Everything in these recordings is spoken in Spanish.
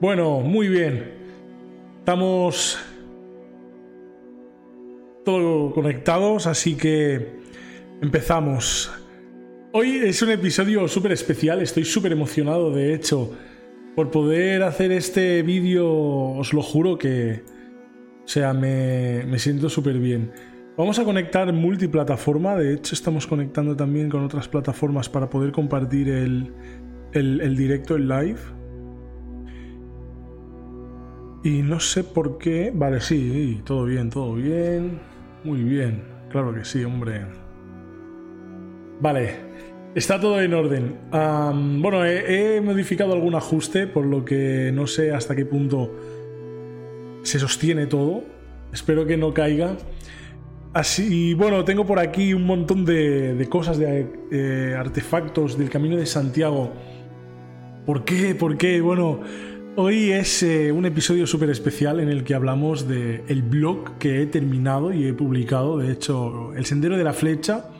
Bueno, muy bien. Estamos todos conectados, así que empezamos. Hoy es un episodio súper especial, estoy súper emocionado, de hecho, por poder hacer este vídeo, os lo juro que, o sea, me, me siento súper bien. Vamos a conectar multiplataforma, de hecho estamos conectando también con otras plataformas para poder compartir el, el, el directo, el live. Y no sé por qué. Vale, sí, todo bien, todo bien. Muy bien. Claro que sí, hombre. Vale, está todo en orden. bueno, he, modificado algún ajuste, por lo que no sé hasta qué punto se sostiene todo. Espero que no caiga. Así, bueno, tengo por aquí un montón de, cosas, de eh, artefactos del Camino de Santiago. ¿Por qué? ¿Por qué? Bueno, Hoy es eh, un episodio súper especial en el que hablamos del el blog que he terminado y he publicado. De hecho, El Sendero de la Flecha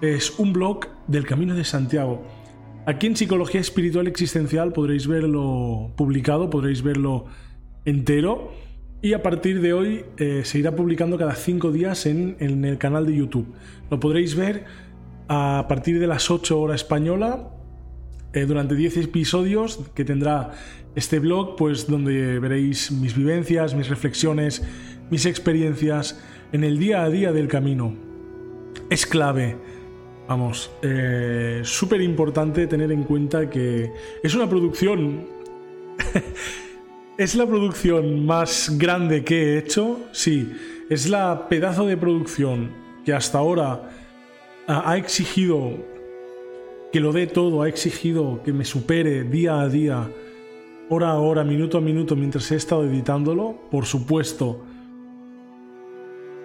es un blog del Camino de Santiago. Aquí en Psicología Espiritual Existencial podréis verlo publicado, podréis verlo entero. Y a partir de hoy eh, se irá publicando cada cinco días en, el canal de YouTube. Lo podréis ver a partir de las 8 horas española eh, durante 10 episodios que tendrá este blog, pues donde veréis mis vivencias, mis reflexiones, mis experiencias en el día a día del camino. Es clave, vamos, eh, súper importante tener en cuenta que es una producción... ¿Es la producción más grande que he hecho? Sí, es la pedazo de producción que hasta ahora ha exigido que lo dé todo, ha exigido que me supere día a día, hora a hora, minuto a minuto, mientras he estado editándolo, por supuesto.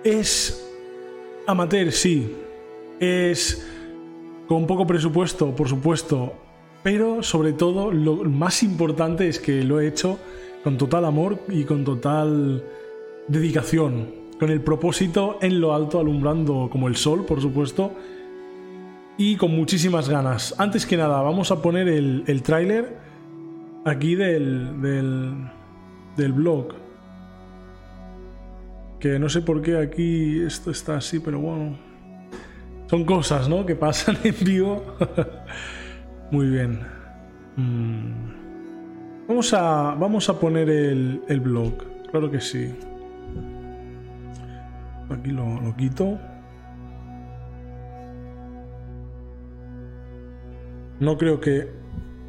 Es amateur, sí. Es con poco presupuesto, por supuesto. Pero sobre todo, lo más importante es que lo he hecho con total amor y con total dedicación. Con el propósito en lo alto, alumbrando como el sol, por supuesto, y con muchísimas ganas. Antes que nada, vamos a poner el, el tráiler aquí del, del, del blog. Que no sé por qué aquí esto está así, pero bueno. Son cosas, ¿no? Que pasan en vivo. Muy bien. Mm. Vamos, a, vamos a poner el, el blog. Claro que sí. Aquí lo, lo quito. No creo que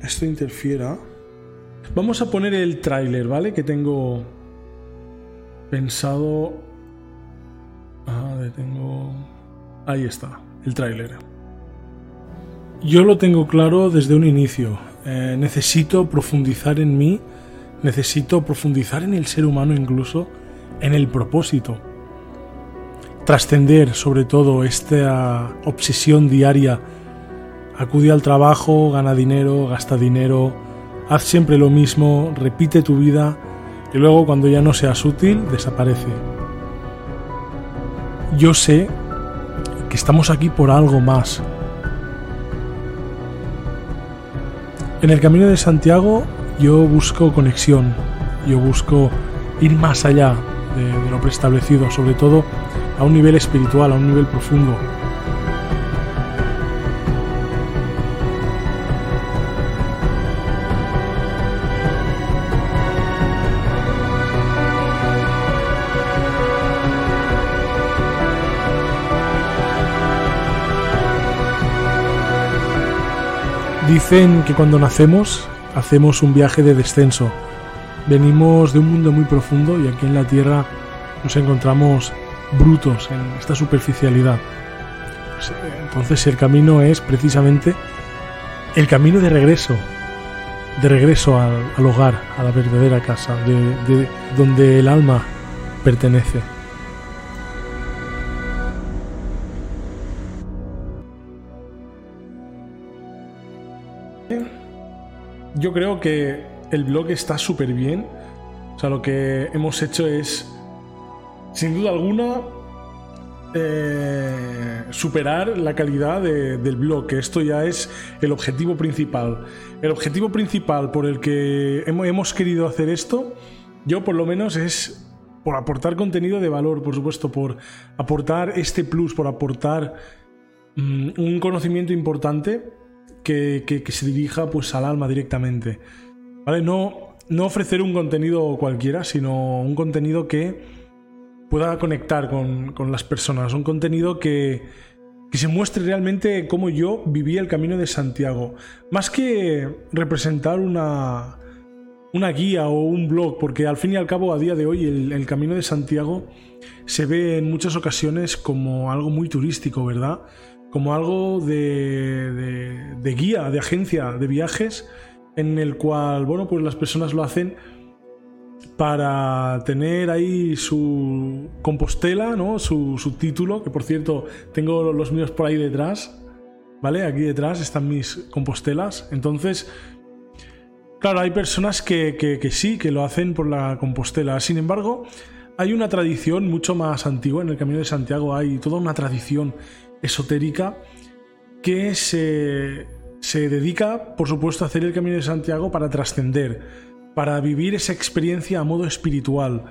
esto interfiera. Vamos a poner el tráiler, ¿vale? Que tengo pensado... Ah, tengo... Ahí está, el tráiler. Yo lo tengo claro desde un inicio. Eh, necesito profundizar en mí, necesito profundizar en el ser humano incluso, en el propósito. Trascender sobre todo esta obsesión diaria Acude al trabajo, gana dinero, gasta dinero, haz siempre lo mismo, repite tu vida y luego cuando ya no seas útil, desaparece. Yo sé que estamos aquí por algo más. En el camino de Santiago yo busco conexión, yo busco ir más allá de, lo preestablecido, sobre todo a un nivel espiritual, a un nivel profundo. Dicen que cuando nacemos hacemos un viaje de descenso. Venimos de un mundo muy profundo y aquí en la Tierra nos encontramos brutos en esta superficialidad. Pues, entonces el camino es precisamente el camino de regreso, de regreso al, hogar, a la verdadera casa, de donde el alma pertenece. Yo creo que el blog está súper bien. O sea, lo que hemos hecho es, sin duda alguna, eh, superar la calidad del blog, esto ya es el objetivo principal. El objetivo principal por el que hemos querido hacer esto, yo por lo menos es por aportar contenido de valor, por supuesto, por aportar este plus, por aportar mm, un conocimiento importante que, se dirija pues al alma directamente. ¿Vale? No, no ofrecer un contenido cualquiera, sino un contenido que pueda conectar con, con las personas, un contenido que, que se muestre realmente cómo yo viví el camino de Santiago. Más que representar una, una guía o un blog, porque al fin y al cabo a día de hoy el, camino de Santiago se ve en muchas ocasiones como algo muy turístico, ¿verdad? Como algo de, de, guía, de agencia de viajes, en el cual, bueno, pues las personas lo hacen para tener ahí su Compostela, ¿no? Su, su, título, que por cierto tengo los míos por ahí detrás, ¿vale? Aquí detrás están mis Compostelas. Entonces, claro, hay personas que, que, sí, que lo hacen por la Compostela. Sin embargo, hay una tradición mucho más antigua, en el Camino de Santiago hay toda una tradición esotérica que se, se dedica, por supuesto, a hacer el Camino de Santiago para trascender para vivir esa experiencia a modo espiritual,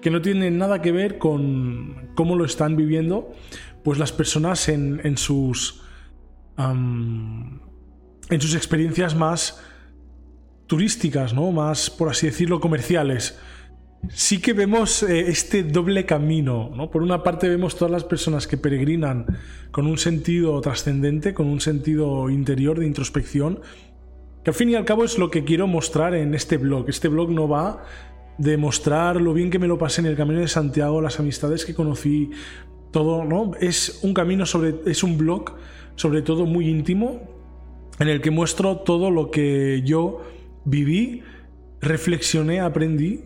que no tiene nada que ver con cómo lo están viviendo pues las personas en, sus en sus experiencias más turísticas, ¿no? Más, por así decirlo, comerciales. Sí que vemos eh, este doble camino, ¿no? Por una parte vemos todas las personas que peregrinan con un sentido trascendente, con un sentido interior de introspección, que al fin y al cabo es lo que quiero mostrar en este blog. Este blog no va de mostrar lo bien que me lo pasé en el camino de Santiago, las amistades que conocí, todo, ¿no? Es un camino sobre. es un blog, sobre todo muy íntimo, en el que muestro todo lo que yo viví, reflexioné, aprendí,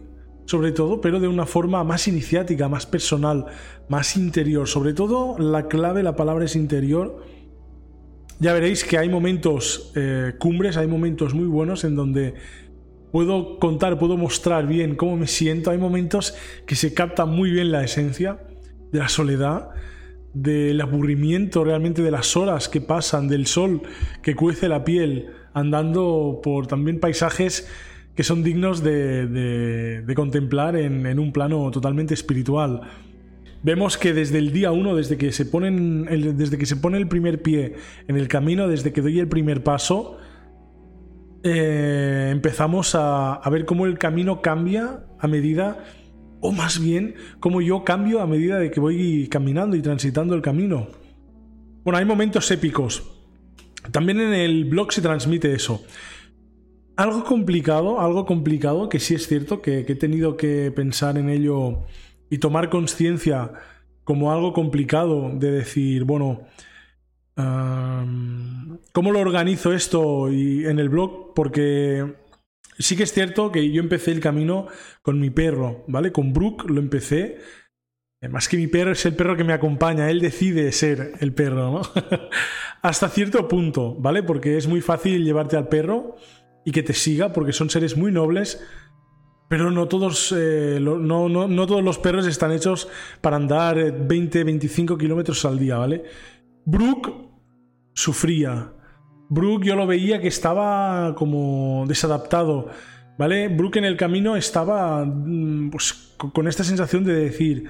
sobre todo, pero de una forma más iniciática, más personal, más interior. Sobre todo, la clave, la palabra es interior ya veréis que hay momentos eh, cumbres, hay momentos muy buenos en donde puedo contar, puedo mostrar bien cómo me siento. Hay momentos que se capta muy bien la esencia de la soledad, del aburrimiento realmente de las horas que pasan, del sol que cuece la piel, andando por también paisajes que son dignos de, contemplar en un plano totalmente espiritual vemos que desde el día uno, desde que se desde que se pone el primer pie en el camino, desde que doy el primer paso, eh, empezamos a, ver cómo el camino cambia a medida, o más bien, cómo yo cambio a medida de que voy caminando y transitando el camino. Bueno, hay momentos épicos. También en el blog se transmite eso. Algo complicado, algo complicado, que sí es cierto que he tenido que pensar en ello y tomar conciencia como algo complicado de decir, bueno, ¿cómo lo organizo esto y en el blog? Porque sí que es cierto que yo empecé el camino con mi perro, ¿vale? Con Brooke lo empecé. Más que mi perro es el perro que me acompaña, él decide ser el perro, ¿no? Hasta cierto punto, ¿vale? Porque es muy fácil llevarte al perro y que te siga, porque son seres muy nobles pero no todos, eh, no, no, todos los perros están hechos para andar 20, 25 kilómetros al día, ¿vale? Brooke sufría. Brooke yo lo veía que estaba como desadaptado, ¿vale? Brooke en el camino estaba mm, pues, con esta sensación de decir,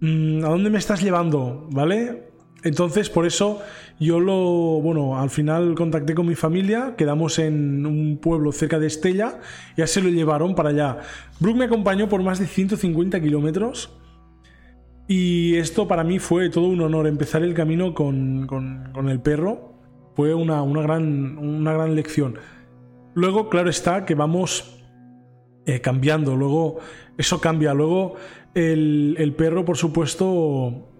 mm, ¿a dónde me estás llevando? ¿Vale? Entonces, por eso yo lo, bueno, al final contacté con mi familia, quedamos en un pueblo cerca de Estella, ya se lo llevaron para allá. Brooke me acompañó por más de 150 kilómetros. Y esto para mí fue todo un honor, empezar el camino con, con, el perro. Fue una, una, gran, una gran lección. Luego, claro está que vamos eh, cambiando, luego eso cambia. Luego el, el perro, por supuesto,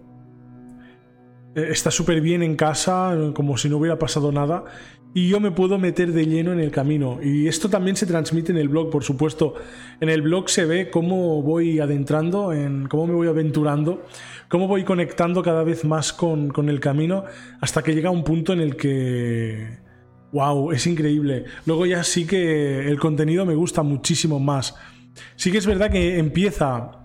está súper bien en casa, como si no hubiera pasado nada, y yo me puedo meter de lleno en el camino. Y esto también se transmite en el blog, por supuesto. En el blog se ve cómo voy adentrando, en cómo me voy aventurando, cómo voy conectando cada vez más con, con el camino, hasta que llega un punto en el que... ¡Wow! Es increíble. Luego ya sí que el contenido me gusta muchísimo más. Sí que es verdad que empieza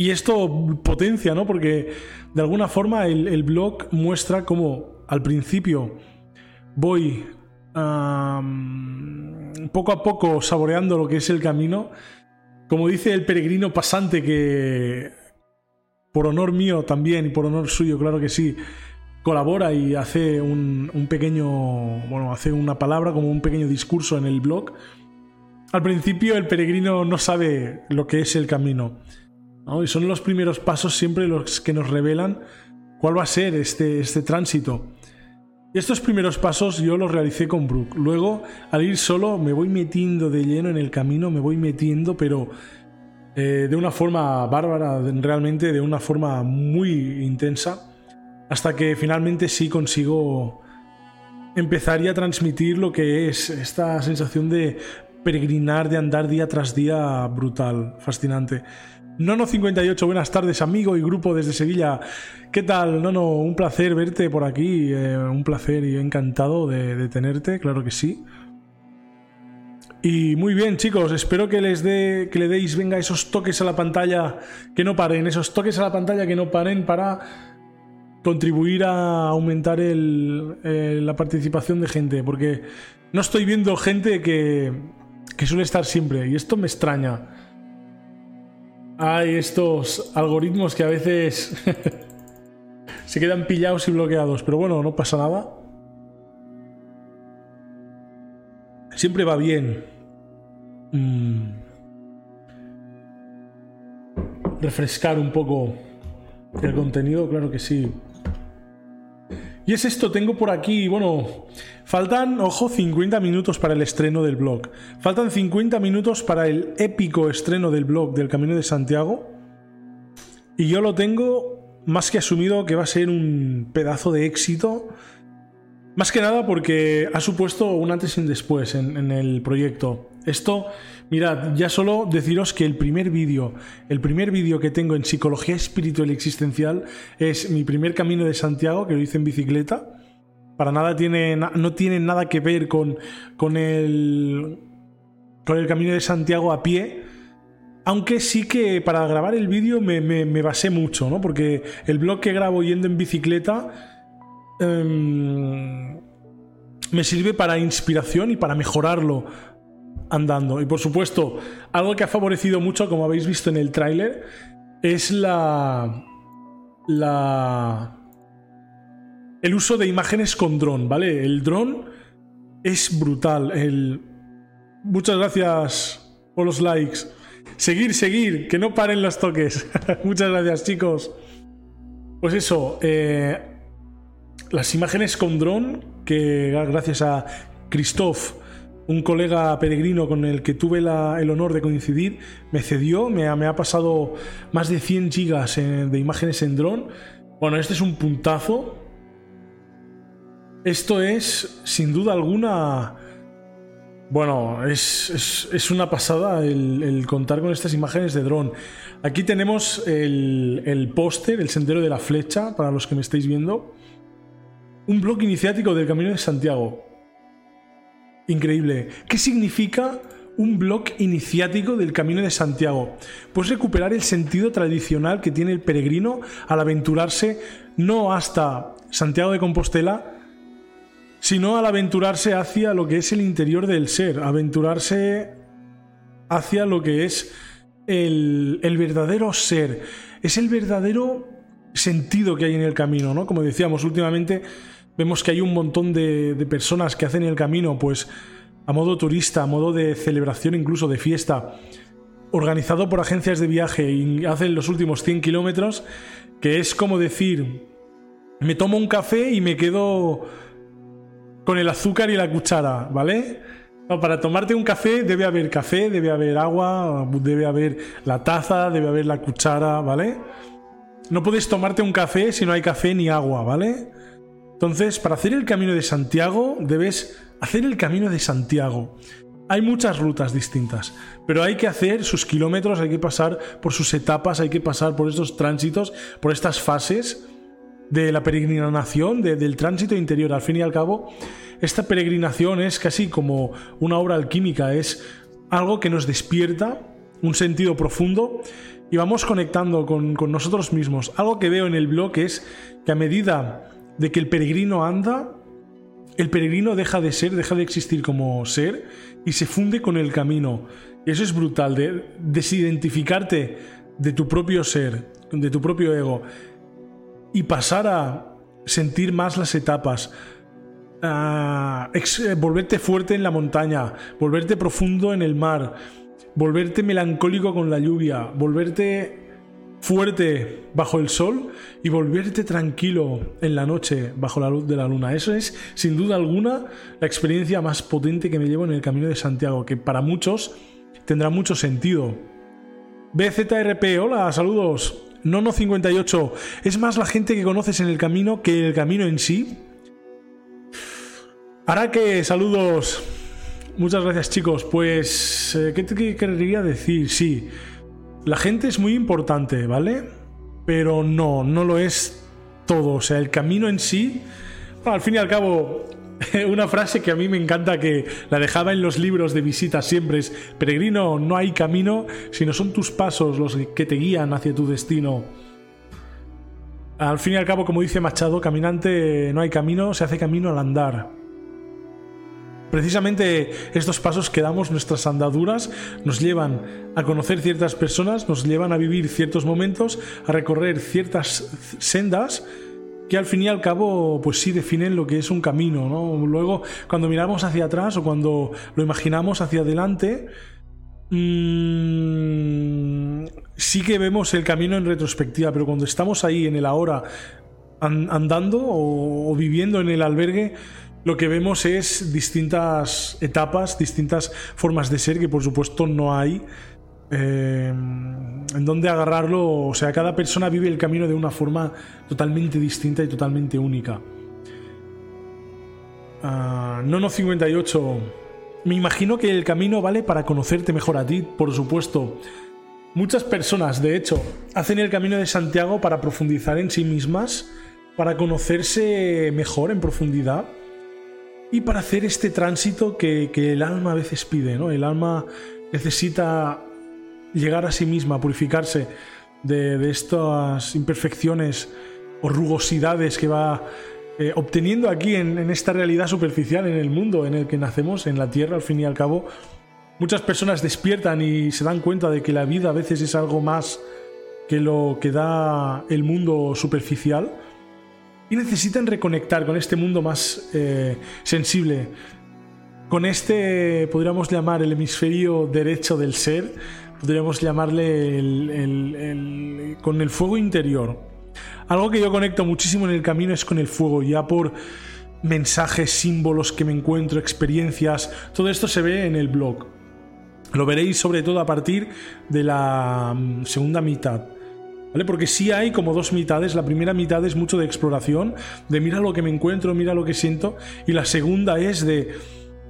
Y esto potencia, ¿no? Porque de alguna forma el, blog muestra cómo al principio voy poco a poco saboreando lo que es el camino. Como dice el peregrino pasante que, por honor mío también y por honor suyo, claro que sí, colabora y hace un, pequeño, bueno, hace una palabra como un pequeño discurso en el blog. Al principio el peregrino no sabe lo que es el camino. Y son los primeros pasos siempre los que nos revelan cuál va a ser este, este tránsito. Estos primeros pasos yo los realicé con Brooke. Luego, al ir solo, me voy metiendo de lleno en el camino, me voy metiendo, pero eh, de una forma bárbara, realmente de una forma muy intensa, hasta que finalmente sí consigo empezar a transmitir lo que es esta sensación de peregrinar, de andar día tras día brutal, fascinante. Nono58, buenas tardes, amigo y grupo desde Sevilla. ¿Qué tal, Nono? Un placer verte por aquí, eh, un placer y encantado de, tenerte, claro que sí. Y muy bien, chicos, espero que les dé, que le deis, venga, esos toques a la pantalla que no paren, esos toques a la pantalla que no paren para contribuir a aumentar la participación de gente, porque no estoy viendo gente que, que suele estar siempre, y esto me extraña hay estos algoritmos que a veces se quedan pillados y bloqueados, pero bueno, no pasa nada. Siempre va bien mm, refrescar un poco el contenido, claro que sí. Y es esto, tengo por aquí, bueno, faltan, ojo, 50 minutos para el estreno del blog. Faltan 50 minutos para el épico estreno del blog del Camino de Santiago. Y yo lo tengo más que asumido que va a ser un pedazo de éxito. Más que nada porque ha supuesto un antes y un después en, en el proyecto. Esto Mirad, ya solo deciros que el primer vídeo, el primer vídeo que tengo en psicología espiritual y existencial es mi primer camino de Santiago, que lo hice en bicicleta. Para nada tiene, no tiene nada que ver con, con, el, con el camino de Santiago a pie. Aunque sí que para grabar el vídeo me, basé mucho, ¿no? Porque el blog que grabo yendo en bicicleta em, me sirve para inspiración y para mejorarlo andando. Y por supuesto, algo que ha favorecido mucho, como habéis visto en el tráiler, es la. la. el uso de imágenes con dron, ¿vale? El dron es brutal. El... Muchas gracias por los likes. Seguir, seguir, que no paren los toques. Muchas gracias, chicos. Pues eso, eh, las imágenes con dron, que gracias a Christoph un colega peregrino con el que tuve el honor de coincidir me cedió, me, ha pasado más de 100 gigas de imágenes en dron. Bueno, este es un puntazo. Esto es, sin duda alguna, bueno, es, una pasada el, contar con estas imágenes de dron. Aquí tenemos el, el póster, el sendero de la flecha, para los que me estáis viendo. Un blog iniciático del Camino de Santiago. Increíble. ¿Qué significa un blog iniciático del Camino de Santiago? Pues recuperar el sentido tradicional que tiene el peregrino al aventurarse no hasta Santiago de Compostela, sino al aventurarse hacia lo que es el interior del ser, aventurarse hacia lo que es el, verdadero ser, es el verdadero sentido que hay en el camino, ¿no? Como decíamos últimamente, Vemos que hay un montón de, personas que hacen el camino, pues a modo turista, a modo de celebración, incluso de fiesta, organizado por agencias de viaje y hacen los últimos 100 kilómetros, que es como decir, me tomo un café y me quedo con el azúcar y la cuchara, ¿vale? para tomarte un café debe haber café, debe haber agua, debe haber la taza, debe haber la cuchara, ¿vale? No puedes tomarte un café si no hay café ni agua, ¿vale? Entonces, para hacer el camino de Santiago, debes hacer el camino de Santiago. Hay muchas rutas distintas, pero hay que hacer sus kilómetros, hay que pasar por sus etapas, hay que pasar por estos tránsitos, por estas fases de la peregrinación, del tránsito interior. Al fin y al cabo, esta peregrinación es casi como una obra alquímica, es algo que nos despierta un sentido profundo y vamos conectando con, con nosotros mismos. Algo que veo en el blog es que a medida de que el peregrino anda, el peregrino deja de ser, deja de existir como ser y se funde con el camino. Y eso es brutal, de desidentificarte de tu propio ser, de tu propio ego y pasar a sentir más las etapas, a volverte fuerte en la montaña, volverte profundo en el mar, volverte melancólico con la lluvia, volverte fuerte bajo el sol y volverte tranquilo en la noche bajo la luz de la luna. Eso es, sin duda alguna, la experiencia más potente que me llevo en el Camino de Santiago, que para muchos tendrá mucho sentido. BZRP, hola, saludos. Nono58, ¿es más la gente que conoces en el camino que el camino en sí? que saludos. Muchas gracias chicos. Pues, eh, ¿qué te querría decir? Sí, la gente es muy importante, ¿vale? Pero no, no lo es todo. O sea, el camino en sí, al fin y al cabo, una frase que a mí me encanta que la dejaba en los libros de visita siempre es, peregrino, no hay camino, sino son tus pasos los que te guían hacia tu destino. Al fin y al cabo, como dice Machado, caminante no hay camino, se hace camino al andar. Precisamente estos pasos que damos, nuestras andaduras, nos llevan a conocer ciertas personas, nos llevan a vivir ciertos momentos, a recorrer ciertas sendas que al fin y al cabo pues sí definen lo que es un camino, ¿no? Luego cuando miramos hacia atrás o cuando lo imaginamos hacia adelante, mmm, sí que vemos el camino en retrospectiva, pero cuando estamos ahí en el ahora andando o viviendo en el albergue, lo que vemos es distintas etapas, distintas formas de ser que por supuesto no hay eh, en donde agarrarlo. O sea, cada persona vive el camino de una forma totalmente distinta y totalmente única. Uh, Nono 58. Me imagino que el camino vale para conocerte mejor a ti, por supuesto. Muchas personas, de hecho, hacen el camino de Santiago para profundizar en sí mismas, para conocerse mejor en profundidad y para hacer este tránsito que, el alma a veces pide, ¿no? El alma necesita llegar a sí misma, purificarse de, estas imperfecciones o rugosidades que va eh, obteniendo aquí en, en, esta realidad superficial, en el mundo en el que nacemos, en la Tierra, al fin y al cabo. Muchas personas despiertan y se dan cuenta de que la vida a veces es algo más que lo que da el mundo superficial y necesitan reconectar con este mundo más eh, sensible, con este, podríamos llamar el hemisferio derecho del ser, podríamos llamarle con el fuego interior. Algo que yo conecto muchísimo en el camino es con el fuego, ya por mensajes, símbolos que me encuentro, experiencias, todo esto se ve en el blog. Lo veréis sobre todo a partir de la mm, segunda mitad. Porque sí hay como dos mitades. La primera mitad es mucho de exploración, de mira lo que me encuentro, mira lo que siento. Y la segunda es de,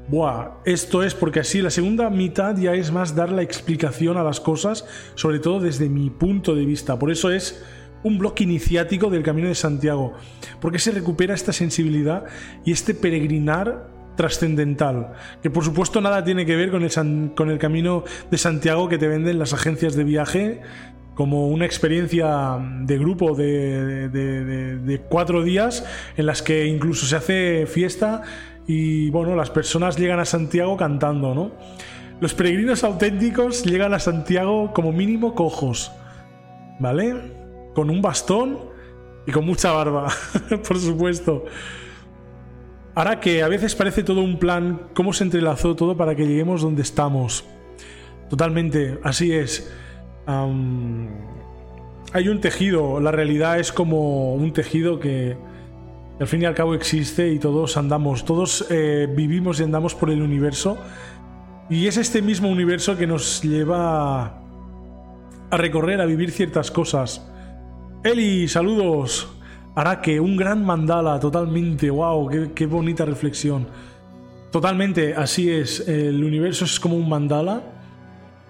buah, esto es porque así la segunda mitad ya es más dar la explicación a las cosas, sobre todo desde mi punto de vista. Por eso es un bloque iniciático del Camino de Santiago, porque se recupera esta sensibilidad y este peregrinar trascendental, que por supuesto nada tiene que ver con el, con el Camino de Santiago que te venden las agencias de viaje como una experiencia de grupo de, cuatro días en las que incluso se hace fiesta y bueno, las personas llegan a Santiago cantando, ¿no? Los peregrinos auténticos llegan a Santiago como mínimo cojos, ¿vale? Con un bastón y con mucha barba, por supuesto. Ahora que a veces parece todo un plan, cómo se entrelazó todo para que lleguemos donde estamos. Totalmente, así es hay un tejido, la realidad es como un tejido que al fin y al cabo existe y todos andamos, todos eh, vivimos y andamos por el universo. Y es este mismo universo que nos lleva a recorrer, a vivir ciertas cosas. Eli, saludos. que un gran mandala, totalmente. ¡Wow! Qué bonita reflexión! Totalmente, así es. El universo es como un mandala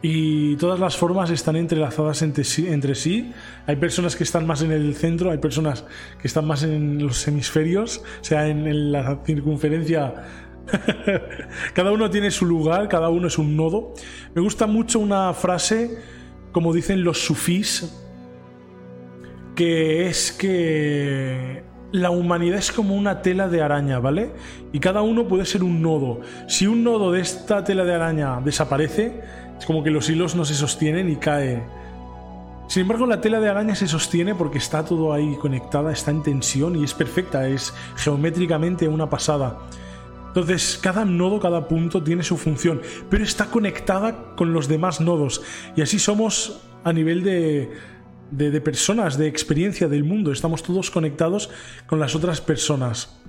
y todas las formas están entrelazadas entre sí, Hay personas que están más en el centro, hay personas que están más en los hemisferios, o sea, en, la circunferencia. cada uno tiene su lugar, cada uno es un nodo. Me gusta mucho una frase como dicen los sufís, que es que la humanidad es como una tela de araña, ¿vale? Y cada uno puede ser un nodo. Si un nodo de esta tela de araña desaparece, es como que los hilos no se sostienen y cae. Sin embargo, la tela de araña se sostiene porque está todo ahí conectada, está en tensión y es perfecta, es geométricamente una pasada. Entonces, cada nodo, cada punto tiene su función, pero está conectada con los demás nodos. Y así somos a nivel de, de, personas, de experiencia del mundo. Estamos todos conectados con las otras personas.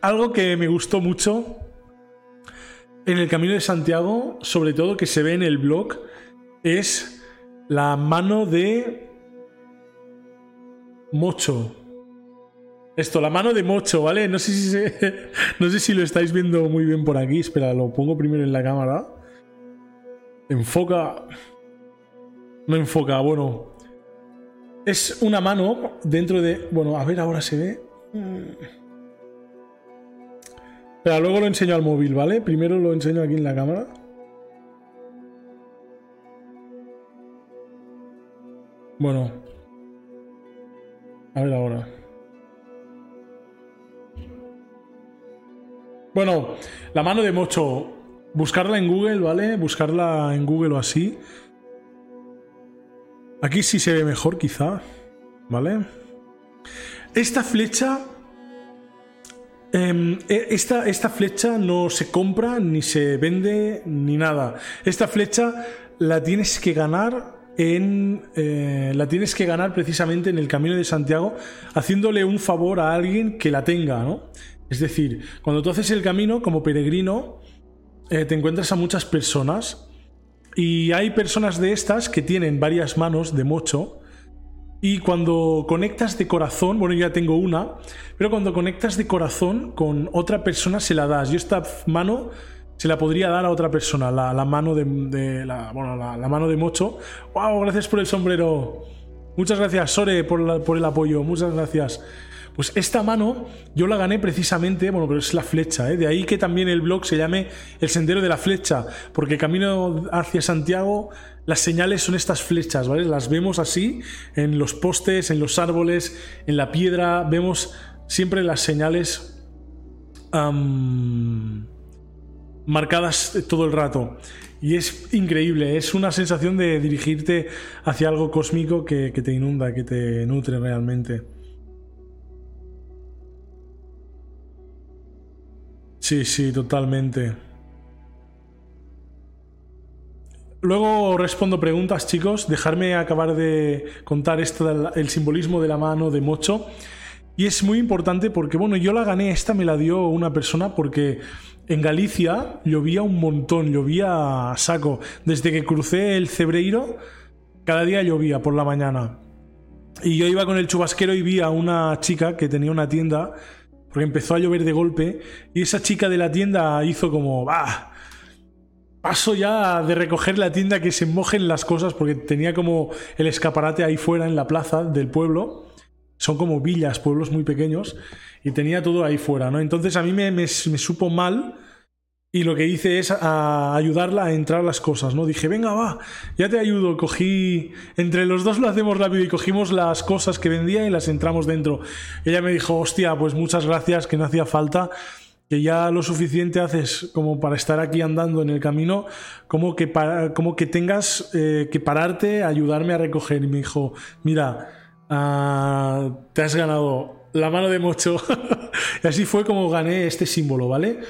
Algo que me gustó mucho en el Camino de Santiago, sobre todo que se ve en el blog, es la mano de Mocho. Esto, la mano de Mocho, ¿vale? No sé si no sé si lo estáis viendo muy bien por aquí. Espera, lo pongo primero en la cámara. Enfoca. No enfoca, bueno. Es una mano dentro de. Bueno, a ver, ahora se ve. Pero luego lo enseño al móvil, ¿vale? Primero lo enseño aquí en la cámara. Bueno. A ver ahora. Bueno, la mano de Mocho. Buscarla en Google, ¿vale? Buscarla en Google o así. Aquí sí se ve mejor, quizá. ¿Vale? Esta flecha. Em, e, esta, esta flecha no se compra, ni se vende, ni nada. Esta flecha la tienes que ganar en, eh, la tienes que ganar precisamente en el Camino de Santiago, haciéndole un favor a alguien que la tenga, ¿no? Es decir, cuando tú haces el camino como peregrino, eh, te encuentras a muchas personas y hay personas de estas que tienen varias manos de mocho. Y cuando conectas de corazón, bueno, ya tengo una, pero cuando conectas de corazón con otra persona se la das. Yo esta mano se la podría dar a otra persona, la, mano de, la, bueno, la, mano de mocho. ¡Wow! Gracias por el sombrero. Muchas gracias, Sore, por, por el apoyo. Muchas gracias. Pues esta mano yo la gané precisamente, bueno, pero es la flecha, ¿eh? de ahí que también el blog se llame El Sendero de la Flecha, porque camino hacia Santiago, las señales son estas flechas, ¿vale? Las vemos así en los postes, en los árboles, en la piedra, vemos siempre las señales marcadas todo el rato. Y es increíble, es una sensación de dirigirte hacia algo cósmico que te inunda, que te nutre realmente. Sí, sí, totalmente. Luego respondo preguntas, chicos. Dejarme acabar de contar esto del simbolismo de la mano de Mocho. Y es muy importante porque, bueno, yo la gané, esta me la dio una persona porque en Galicia llovía un montón, llovía saco. Desde que crucé el Cebreiro, cada día llovía por la mañana. Y yo iba con el chubasquero y vi a una chica que tenía una tienda porque empezó a llover de golpe y esa chica de la tienda hizo como, va, paso ya de recoger la tienda que se mojen las cosas porque tenía como el escaparate ahí fuera en la plaza del pueblo. Son como villas, pueblos muy pequeños y tenía todo ahí fuera, ¿no? Entonces a mí me, me supo mal y lo que hice es ayudarla a entrar las cosas, ¿no? Dije, venga, va, ya te ayudo. Cogí, entre los dos lo hacemos rápido y cogimos las cosas que vendía y las entramos dentro. Ella me dijo, hostia, pues muchas gracias, que no hacía falta, que ya lo suficiente haces como para estar aquí andando en el camino, como que, como que tengas eh, que pararte, ayudarme a recoger. Y me dijo, mira, ah, te has ganado la mano de mocho. y así fue como gané este símbolo, ¿vale?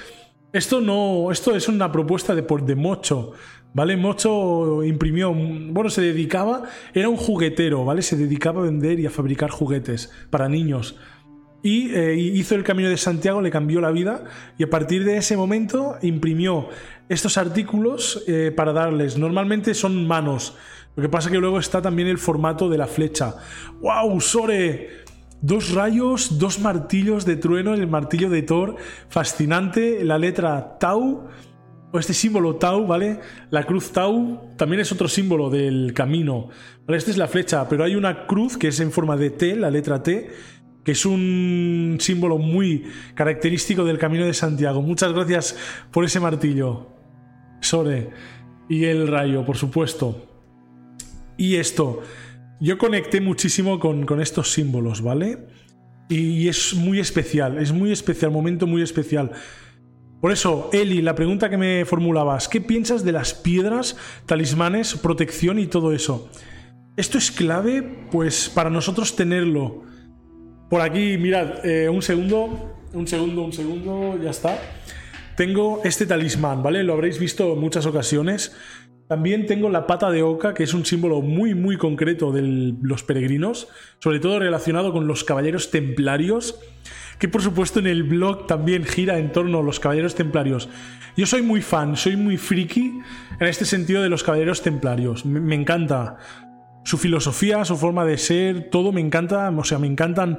Esto no, esto es una propuesta de, de Mocho, ¿vale? Mocho imprimió, bueno, se dedicaba, era un juguetero, ¿vale? Se dedicaba a vender y a fabricar juguetes para niños. Y eh, hizo el Camino de Santiago, le cambió la vida y a partir de ese momento imprimió estos artículos eh, para darles. Normalmente son manos. Lo que pasa que luego está también el formato de la flecha. ¡Wow, Sore! Dos rayos, dos martillos de trueno, el martillo de Thor, fascinante, la letra Tau, o este símbolo Tau, ¿vale? La cruz Tau también es otro símbolo del camino. Esta es la flecha, pero hay una cruz que es en forma de T, la letra T, que es un símbolo muy característico del Camino de Santiago. Muchas gracias por ese martillo, Sore, y el rayo, por supuesto. Y esto, yo conecté muchísimo con, con estos símbolos, ¿vale? Y es muy especial, es muy especial, momento muy especial. Por eso, Eli, la pregunta que me formulabas, ¿qué piensas de las piedras, talismanes, protección y todo eso? Esto es clave, pues, para nosotros tenerlo. Por aquí, mirad, eh, un segundo, un segundo, un segundo, ya está. Tengo este talismán, ¿vale? Lo habréis visto en muchas ocasiones. También tengo la pata de oca, que es un símbolo muy, muy concreto de los peregrinos, sobre todo relacionado con los caballeros templarios, que por supuesto en el blog también gira en torno a los caballeros templarios. Yo soy muy fan, soy muy friki en este sentido de los caballeros templarios. Me, encanta su filosofía, su forma de ser, todo me encanta, o sea, me encantan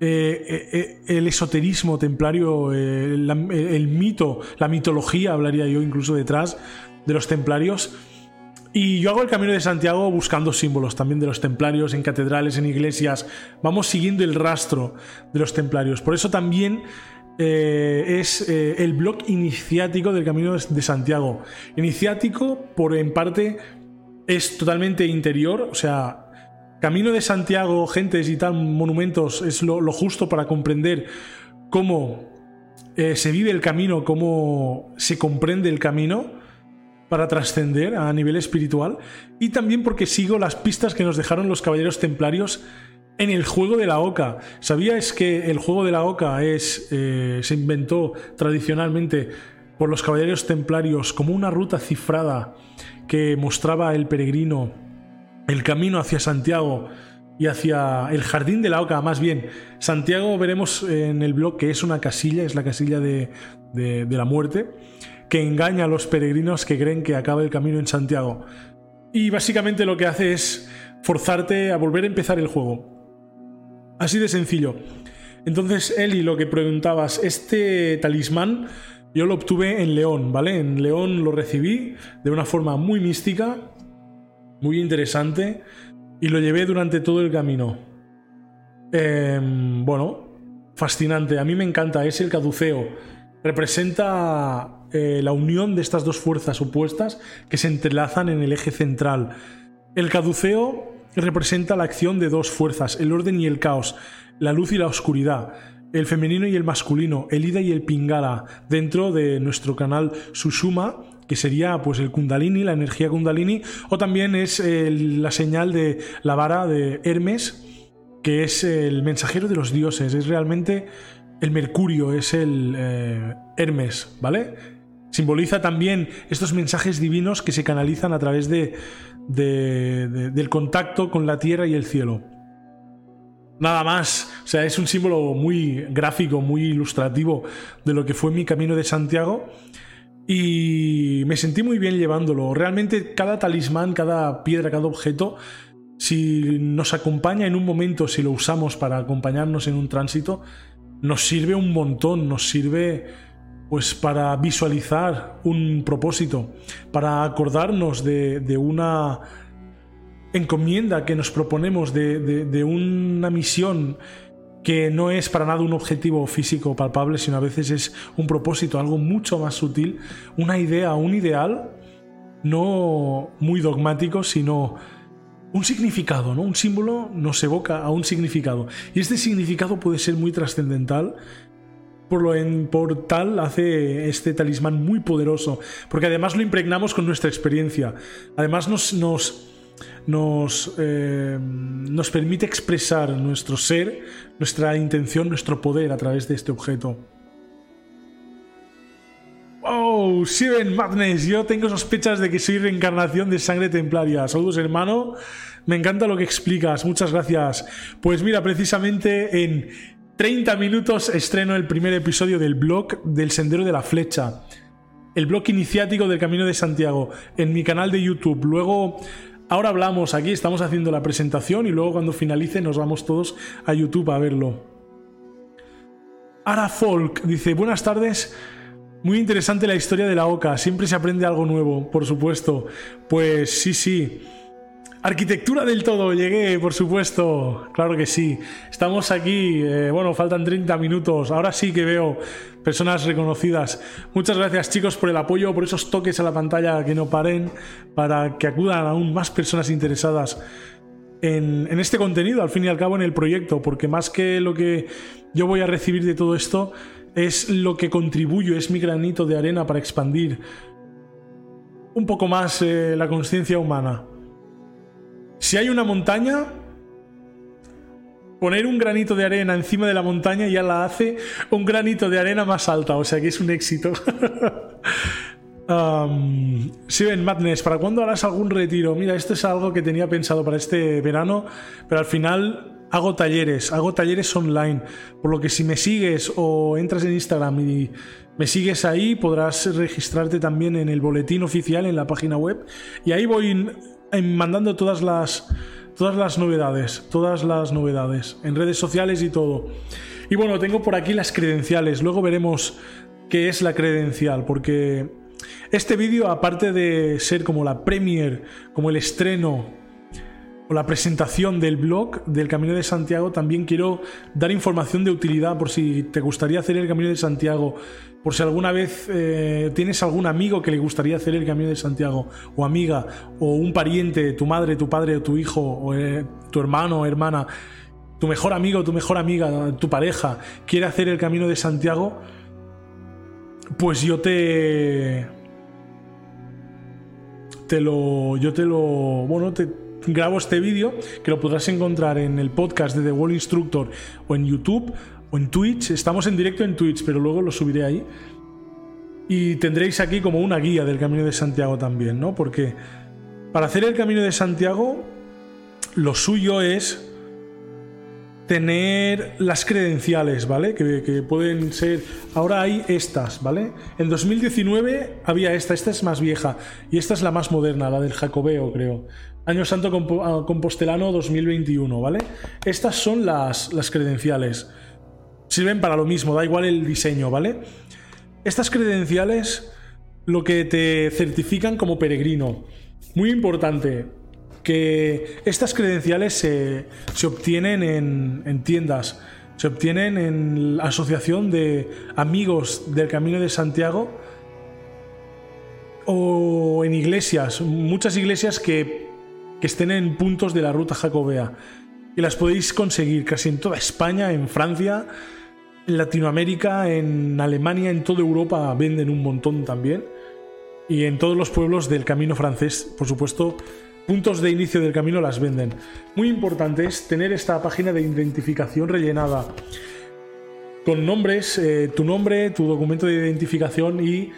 eh, eh, eh, el esoterismo templario, el mito, la mitología, hablaría yo incluso detrás de los templarios. Y yo hago el camino de Santiago buscando símbolos también de los templarios en catedrales, en iglesias. Vamos siguiendo el rastro de los templarios. Por eso también es el blog iniciático del camino de Santiago. Iniciático, por en parte, es totalmente interior. O sea, Camino de Santiago, gentes y tal, monumentos, es lo, justo para comprender cómo eh, se vive el camino, cómo se comprende el camino para trascender a nivel espiritual y también porque sigo las pistas que nos dejaron los caballeros templarios en el juego de la oca. ¿Sabíais que el juego de la oca es, eh, se inventó tradicionalmente por los caballeros templarios como una ruta cifrada que mostraba el peregrino el camino hacia Santiago y hacia el jardín de la oca, más bien. Santiago veremos en el blog que es una casilla, es la casilla de, de la muerte que engaña a los peregrinos que creen que acaba el camino en Santiago. Y básicamente lo que hace es forzarte a volver a empezar el juego. Así de sencillo. Entonces, Eli, lo que preguntabas, este talismán yo lo obtuve en León, ¿vale? En León lo recibí de una forma muy mística, muy interesante, y lo llevé durante todo el camino. Em, bueno, fascinante, a mí me encanta, es el caduceo. Representa eh, la unión de estas dos fuerzas opuestas que se entrelazan en el eje central. El caduceo representa la acción de dos fuerzas, el orden y el caos, la luz y la oscuridad, el femenino y el masculino, el ida y el pingala, dentro de nuestro canal Sushuma, que sería pues el kundalini, la energía kundalini, o también es la señal de la vara de Hermes, que es el mensajero de los dioses, es realmente el Mercurio, es el eh, Hermes, ¿vale? Simboliza también estos mensajes divinos que se canalizan a través de, del contacto con la tierra y el cielo. Nada más, o sea, es un símbolo muy gráfico, muy ilustrativo de lo que fue mi camino de Santiago y me sentí muy bien llevándolo. Realmente cada talismán, cada piedra, cada objeto, si nos acompaña en un momento, si lo usamos para acompañarnos en un tránsito, nos sirve un montón, nos sirve pues para visualizar un propósito, para acordarnos de, una encomienda que nos proponemos, de, una misión que no es para nada un objetivo físico palpable, sino a veces es un propósito, algo mucho más sutil, una idea, un ideal, no muy dogmático, sino un significado, ¿no? Un símbolo nos evoca a un significado. Y este significado puede ser muy trascendental por lo en por tal hace este talismán muy poderoso, porque además lo impregnamos con nuestra experiencia. Además nos, nos, eh, nos permite expresar nuestro ser, nuestra intención, nuestro poder a través de este objeto. Oh, Siren Madness, yo tengo sospechas de que soy reencarnación de sangre templaria. Saludos, hermano. Me encanta lo que explicas, muchas gracias. Pues mira, precisamente en 30 minutos estreno el primer episodio del blog del Sendero de la Flecha, el blog iniciático del Camino de Santiago, en mi canal de YouTube. Luego, ahora hablamos aquí, estamos haciendo la presentación y luego cuando finalice nos vamos todos a YouTube a verlo. Ara Folk dice, buenas tardes. Muy interesante la historia de la OCA, siempre se aprende algo nuevo, por supuesto. Pues sí, sí. Arquitectura del todo, llegué, por supuesto. Claro que sí. Estamos aquí, eh, bueno, faltan 30 minutos. Ahora sí que veo personas reconocidas. Muchas gracias chicos por el apoyo, por esos toques a la pantalla que no paren, para que acudan aún más personas interesadas en, este contenido, al fin y al cabo en el proyecto, porque más que lo que yo voy a recibir de todo esto, es lo que contribuyo, es mi granito de arena para expandir un poco más eh, la conciencia humana. Si hay una montaña, poner un granito de arena encima de la montaña ya la hace un granito de arena más alta, o sea que es un éxito. um, Seven Madness, ¿para cuándo harás algún retiro? Mira, esto es algo que tenía pensado para este verano, pero al final hago talleres, hago talleres online, por lo que si me sigues o entras en Instagram y me sigues ahí, podrás registrarte también en el boletín oficial en la página web y ahí voy mandando todas las, todas las novedades, todas las novedades, en redes sociales y todo. Y bueno, tengo por aquí las credenciales, luego veremos qué es la credencial, porque este vídeo, aparte de ser como la premier, como el estreno o la presentación del blog del Camino de Santiago, también quiero dar información de utilidad por si te gustaría hacer el Camino de Santiago. Por si alguna vez eh, tienes algún amigo que le gustaría hacer el Camino de Santiago, o amiga, o un pariente, tu madre, tu padre, o tu hijo, o eh, tu hermano, hermana, tu mejor amigo, tu mejor amiga, tu pareja, quiere hacer el Camino de Santiago, pues yo te... Te lo... Yo te lo... Bueno, te grabo este vídeo que lo podrás encontrar en el podcast de The Wall Instructor o en YouTube o en Twitch. Estamos en directo en Twitch, pero luego lo subiré ahí. Y tendréis aquí como una guía del Camino de Santiago también, ¿no? Porque para hacer el Camino de Santiago, lo suyo es tener las credenciales, ¿vale? Que, que, pueden ser... Ahora hay estas, ¿vale? En 2019 había esta, esta es más vieja y esta es la más moderna, la del Jacobeo, creo. Año Santo ah, Compostelano 2021, ¿vale? Estas son las, las credenciales sirven para lo mismo, da igual el diseño, ¿vale? Estas credenciales lo que te certifican como peregrino. Muy importante, que estas credenciales se, obtienen en, en, tiendas, se obtienen en la asociación de amigos del Camino de Santiago o en iglesias, muchas iglesias que, que estén en puntos de la ruta jacobea. Y las podéis conseguir casi en toda España, en Francia, en Latinoamérica, en Alemania, en toda Europa venden un montón también. Y en todos los pueblos del camino francés, por supuesto, puntos de inicio del camino las venden. Muy importante es tener esta página de identificación rellenada con nombres, eh, tu nombre, tu documento de identificación y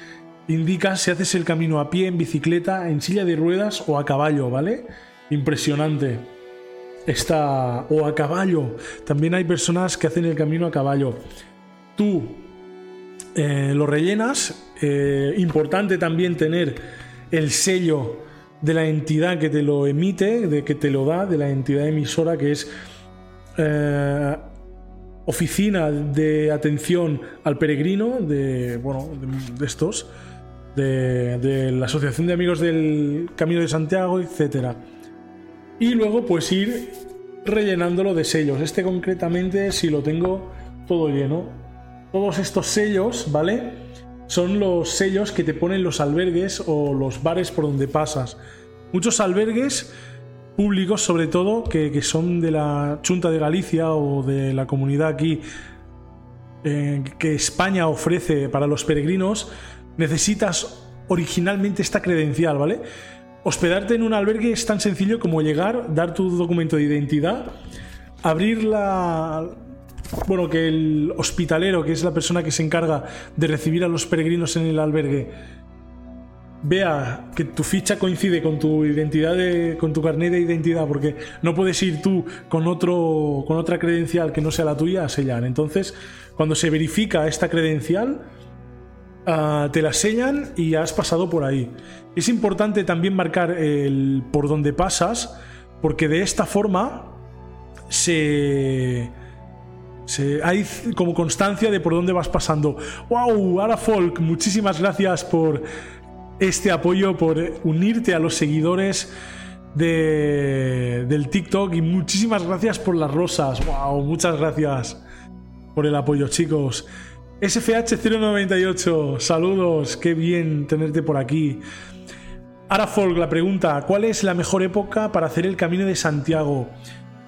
indicas si haces el camino a pie, en bicicleta, en silla de ruedas o a caballo, ¿vale? Impresionante está o a caballo. También hay personas que hacen el camino a caballo. Tú eh, lo rellenas. Eh, importante también tener el sello de la entidad que te lo emite, de que te lo da, de la entidad emisora que es eh, oficina de atención al peregrino de bueno de, estos de, de, la asociación de amigos del Camino de Santiago, etcétera y luego pues ir rellenándolo de sellos. Este concretamente si lo tengo todo lleno. Todos estos sellos, ¿vale? Son los sellos que te ponen los albergues o los bares por donde pasas. Muchos albergues públicos sobre todo que, son de la Junta de Galicia o de la comunidad aquí eh, que España ofrece para los peregrinos, necesitas originalmente esta credencial, ¿vale? Hospedarte en un albergue es tan sencillo como llegar, dar tu documento de identidad, abrir la... Bueno, que el hospitalero, que es la persona que se encarga de recibir a los peregrinos en el albergue, vea que tu ficha coincide con tu identidad con tu carnet de identidad porque no puedes ir tú con otro con otra credencial que no sea la tuya a sellar. Entonces cuando se verifica esta credencial Ah, te la sellan y has pasado por ahí. Es importante también marcar el por dónde pasas, porque de esta forma se, hay como constancia de por dónde vas pasando. ¡Wow! Ara Folk, muchísimas gracias por este apoyo, por unirte a los seguidores de, del TikTok y muchísimas gracias por las rosas. ¡Wow! Muchas gracias por el apoyo, chicos. SFH098, saludos, qué bien tenerte por aquí. Arafolk, la pregunta, ¿cuál es la mejor época para hacer el camino de Santiago?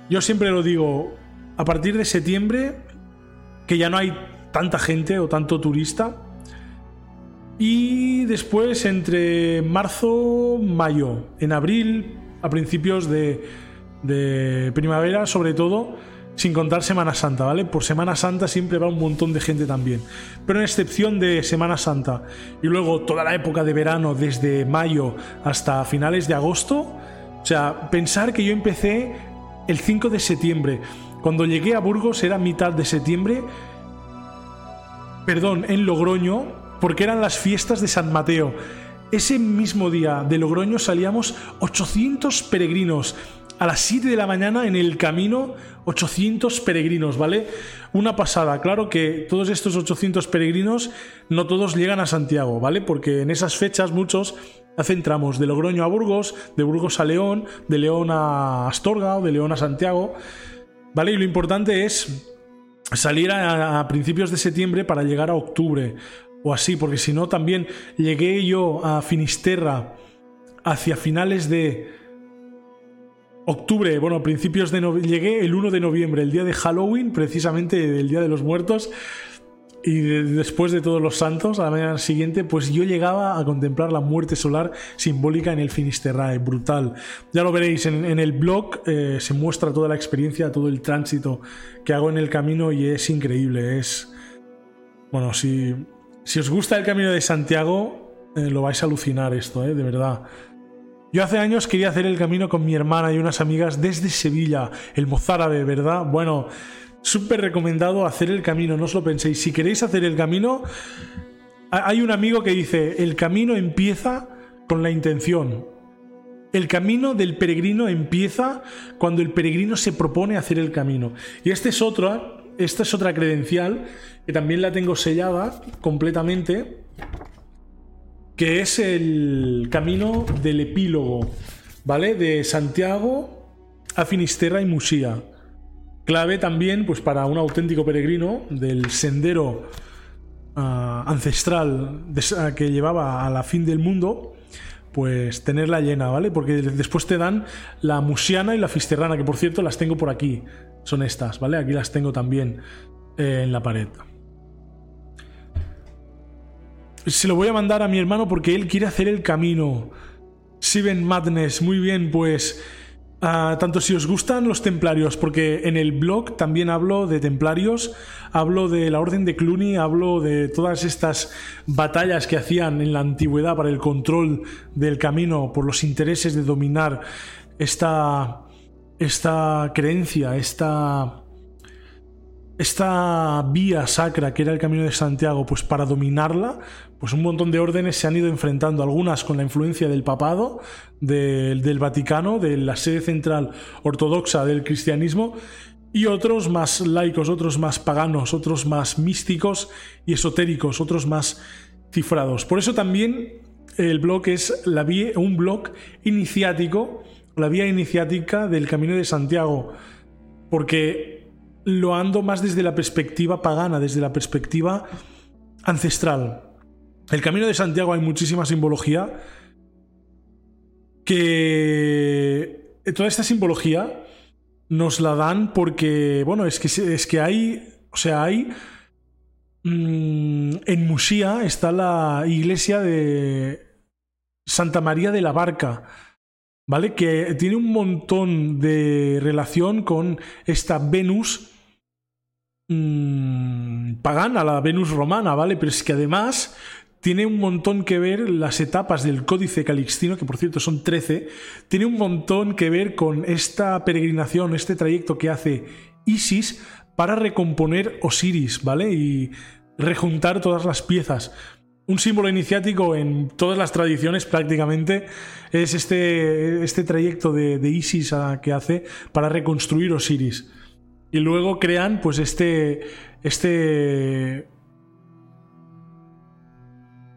Yo siempre lo digo, a partir de septiembre, que ya no hay tanta gente o tanto turista, y después entre marzo, mayo, en abril, a principios de primavera sobre todo, sin contar Semana Santa, ¿vale? Por Semana Santa siempre va un montón de gente también. Pero en excepción de Semana Santa y luego toda la época de verano, desde mayo hasta finales de agosto, o sea, pensar que yo empecé el 5 de septiembre. Cuando llegué a Burgos era mitad de septiembre, perdón, en Logroño, porque eran las fiestas de San Mateo. Ese mismo día de Logroño salíamos 800 peregrinos a las 7 de la mañana en el camino 800 peregrinos, ¿vale? Una pasada, claro que todos estos 800 peregrinos no todos llegan a Santiago, ¿vale? Porque en esas fechas muchos hacen tramos de Logroño a Burgos, de Burgos a León, de León a Astorga o de León a Santiago, ¿vale? Y lo importante es salir a, principios de septiembre para llegar a octubre o así, porque si no también llegué yo a Finisterra hacia finales de octubre, bueno, principios de noviembre, llegué el 1 de noviembre, el día de Halloween, precisamente el día de los muertos, y después de todos los santos, a la mañana siguiente, pues yo llegaba a contemplar la muerte solar simbólica en el Finisterrae, brutal. Ya lo veréis, en, el blog eh, se muestra toda la experiencia, todo el tránsito que hago en el camino y es increíble, es... Bueno, si, si os gusta el camino de Santiago, eh, lo vais a alucinar esto, eh, de verdad. Yo hace años quería hacer el camino con mi hermana y unas amigas desde Sevilla, el mozárabe, ¿verdad? Bueno, súper recomendado hacer el camino, no os lo penséis. Si queréis hacer el camino, hay un amigo que dice, el camino empieza con la intención. El camino del peregrino empieza cuando el peregrino se propone hacer el camino. Y esta es otra, esta es otra credencial que también la tengo sellada completamente que es el camino del epílogo, ¿vale? De Santiago a Finisterra y Musía. Clave también, pues para un auténtico peregrino del sendero ah, ancestral que llevaba a la fin del mundo, pues tenerla llena, ¿vale? Porque después te dan la musiana y la fisterrana, que por cierto las tengo por aquí. Son estas, ¿vale? Aquí las tengo también eh, en la pared se lo voy a mandar a mi hermano porque él quiere hacer el camino. Seven Madness, muy bien, pues... Ah, tanto si os gustan los templarios, porque en el blog también hablo de templarios, hablo de la Orden de Cluny, hablo de todas estas batallas que hacían en la antigüedad para el control del camino por los intereses de dominar esta, esta creencia, esta, esta vía sacra que era el Camino de Santiago, pues para dominarla, pues un montón de órdenes se han ido enfrentando, algunas con la influencia del papado, del, Vaticano, de la sede central ortodoxa del cristianismo, y otros más laicos, otros más paganos, otros más místicos y esotéricos, otros más cifrados. Por eso también el blog es la vía, un blog iniciático, la vía iniciática del Camino de Santiago, porque lo ando más desde la perspectiva pagana, desde la perspectiva ancestral. El camino de Santiago hay muchísima simbología que toda esta simbología nos la dan porque, bueno, es que, es que hay, o sea, hay... Mm, en Musía está la iglesia de Santa María de la Barca, ¿vale? Que tiene un montón de relación con esta Venus mmm, pagana, la Venus romana, ¿vale? Pero es que además tiene un montón que ver las etapas del Códice Calixtino, que por cierto son 13, tiene un montón que ver con esta peregrinación, este trayecto que hace Isis para recomponer Osiris, ¿vale? Y rejuntar todas las piezas. Un símbolo iniciático en todas las tradiciones prácticamente es este, este trayecto de, Isis que hace para reconstruir Osiris. Y luego crean pues este, este,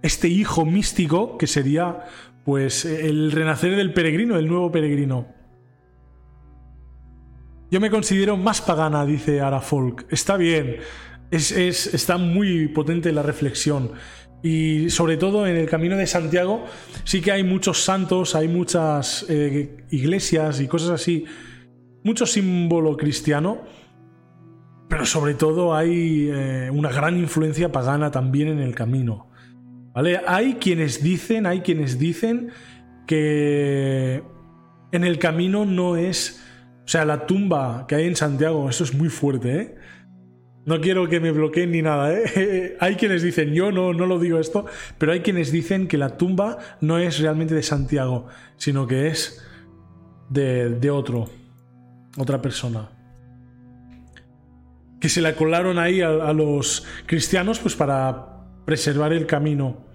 este hijo místico que sería pues el renacer del peregrino, el nuevo peregrino. Yo me considero más pagana, dice Ara Folk. Está bien, es, está muy potente la reflexión. Y sobre todo en el camino de Santiago sí que hay muchos santos, hay muchas eh, iglesias y cosas así, mucho símbolo cristiano, pero sobre todo hay eh, una gran influencia pagana también en el camino. ¿Vale? Hay quienes dicen, hay quienes dicen que en el camino no es, o sea, la tumba que hay en Santiago, eso es muy fuerte, ¿eh? No quiero que me bloqueen ni nada, ¿eh? hay quienes dicen, yo no, no lo digo esto, pero hay quienes dicen que la tumba no es realmente de Santiago, sino que es de, de otro, otra persona. Que se la colaron ahí a, a los cristianos pues para preservar el camino.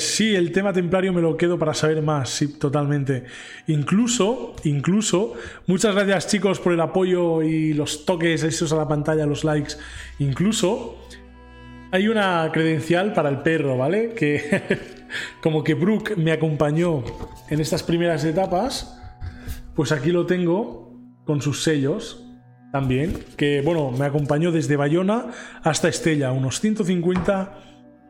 Sí, el tema templario me lo quedo para saber más, sí, totalmente. Incluso, incluso, muchas gracias chicos por el apoyo y los toques esos a la pantalla, los likes. Incluso, hay una credencial para el perro, ¿vale? Que como que Brooke me acompañó en estas primeras etapas, pues aquí lo tengo con sus sellos también, que bueno, me acompañó desde Bayona hasta Estella, unos 150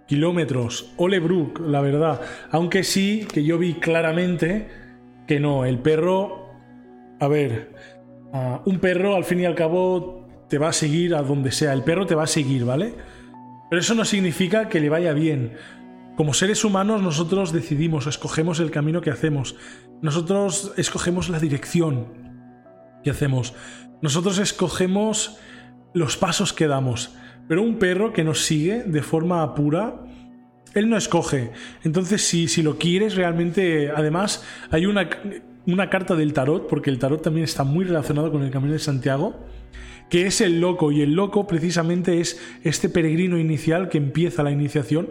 kilómetros. Ole Brook, la verdad. Aunque sí que yo vi claramente que no, el perro... A ver, un perro al fin y al cabo te va a seguir a donde sea. El perro te va a seguir, ¿vale? Pero eso no significa que le vaya bien. Como seres humanos nosotros decidimos, escogemos el camino que hacemos. Nosotros escogemos la dirección que hacemos. Nosotros escogemos los pasos que damos. Pero un perro que nos sigue de forma pura, él no escoge. Entonces, si, si lo quieres realmente, además, hay una, una carta del tarot, porque el tarot también está muy relacionado con el Camino de Santiago, que es el loco. Y el loco precisamente es este peregrino inicial que empieza la iniciación.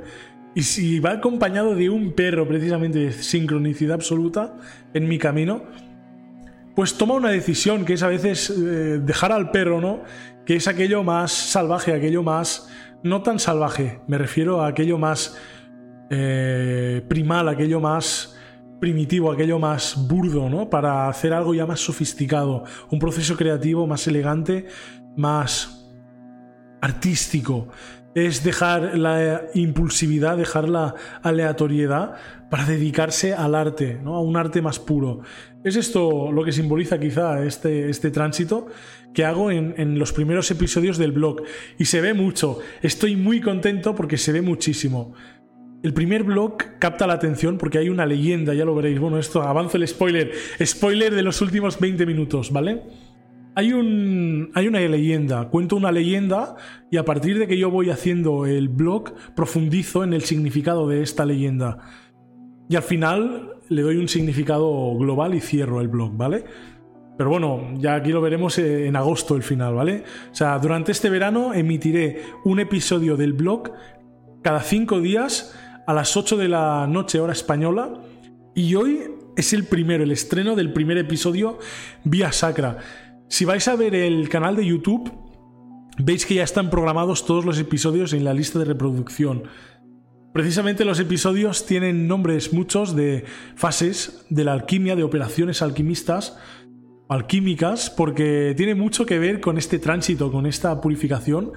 Y si va acompañado de un perro precisamente de sincronicidad absoluta en mi camino, pues toma una decisión que es a veces eh, dejar al perro, ¿no? Que es aquello más salvaje, aquello más... No tan salvaje, me refiero a aquello más eh, primal, aquello más primitivo, aquello más burdo, ¿no? Para hacer algo ya más sofisticado, un proceso creativo más elegante, más artístico. Es dejar la impulsividad, dejar la aleatoriedad para dedicarse al arte, ¿no? a un arte más puro. Es esto lo que simboliza quizá este, este tránsito que hago en, los primeros episodios del blog. Y se ve mucho. Estoy muy contento porque se ve muchísimo. El primer blog capta la atención porque hay una leyenda, ya lo veréis. Bueno, esto avanzo el spoiler. Spoiler de los últimos 20 minutos, ¿vale? Hay, un, hay una leyenda, cuento una leyenda y a partir de que yo voy haciendo el blog profundizo en el significado de esta leyenda. Y al final le doy un significado global y cierro el blog, ¿vale? Pero bueno, ya aquí lo veremos eh, en agosto el final, ¿vale? O sea, durante este verano emitiré un episodio del blog cada cinco días a las 8 de la noche hora española y hoy es el primero, el estreno del primer episodio vía Sacra. Si vais a ver el canal de YouTube, veis que ya están programados todos los episodios en la lista de reproducción. Precisamente los episodios tienen nombres muchos de fases de la alquimia, de operaciones alquimistas, alquímicas, porque tiene mucho que ver con este tránsito, con esta purificación,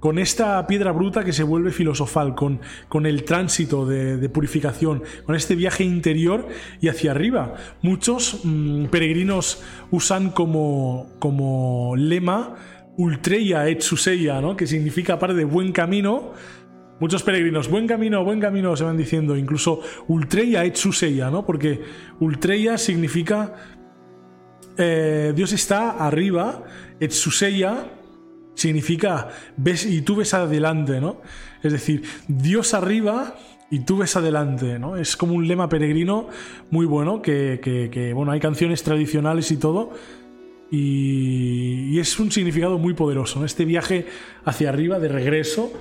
con esta piedra bruta que se vuelve filosofal, con, con el tránsito de, purificación, con este viaje interior y hacia arriba. Muchos mm, peregrinos usan como, como lema Ultreya et Suseya, ¿no? que significa aparte de buen camino, Muchos peregrinos, buen camino, buen camino, se van diciendo. Incluso Ultreya et Suseya, ¿no? Porque Ultreya significa eh, Dios está arriba, et Suseya significa ves y tú ves adelante, ¿no? Es decir, Dios arriba y tú ves adelante, ¿no? Es como un lema peregrino muy bueno, que, que, bueno, hay canciones tradicionales y todo. Y, y, es un significado muy poderoso, ¿no? Este viaje hacia arriba de regreso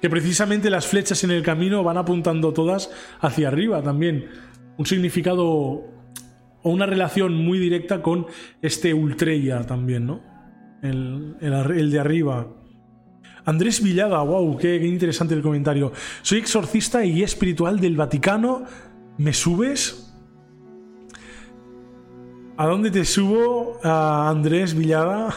que precisamente las flechas en el camino van apuntando todas hacia arriba también. Un significado o una relación muy directa con este Ultreya también, ¿no? El, el, de arriba. Andrés Villada, wow, qué, qué interesante el comentario. Soy exorcista y guía espiritual del Vaticano. ¿Me subes? ¿A dónde te subo, a Andrés Villada?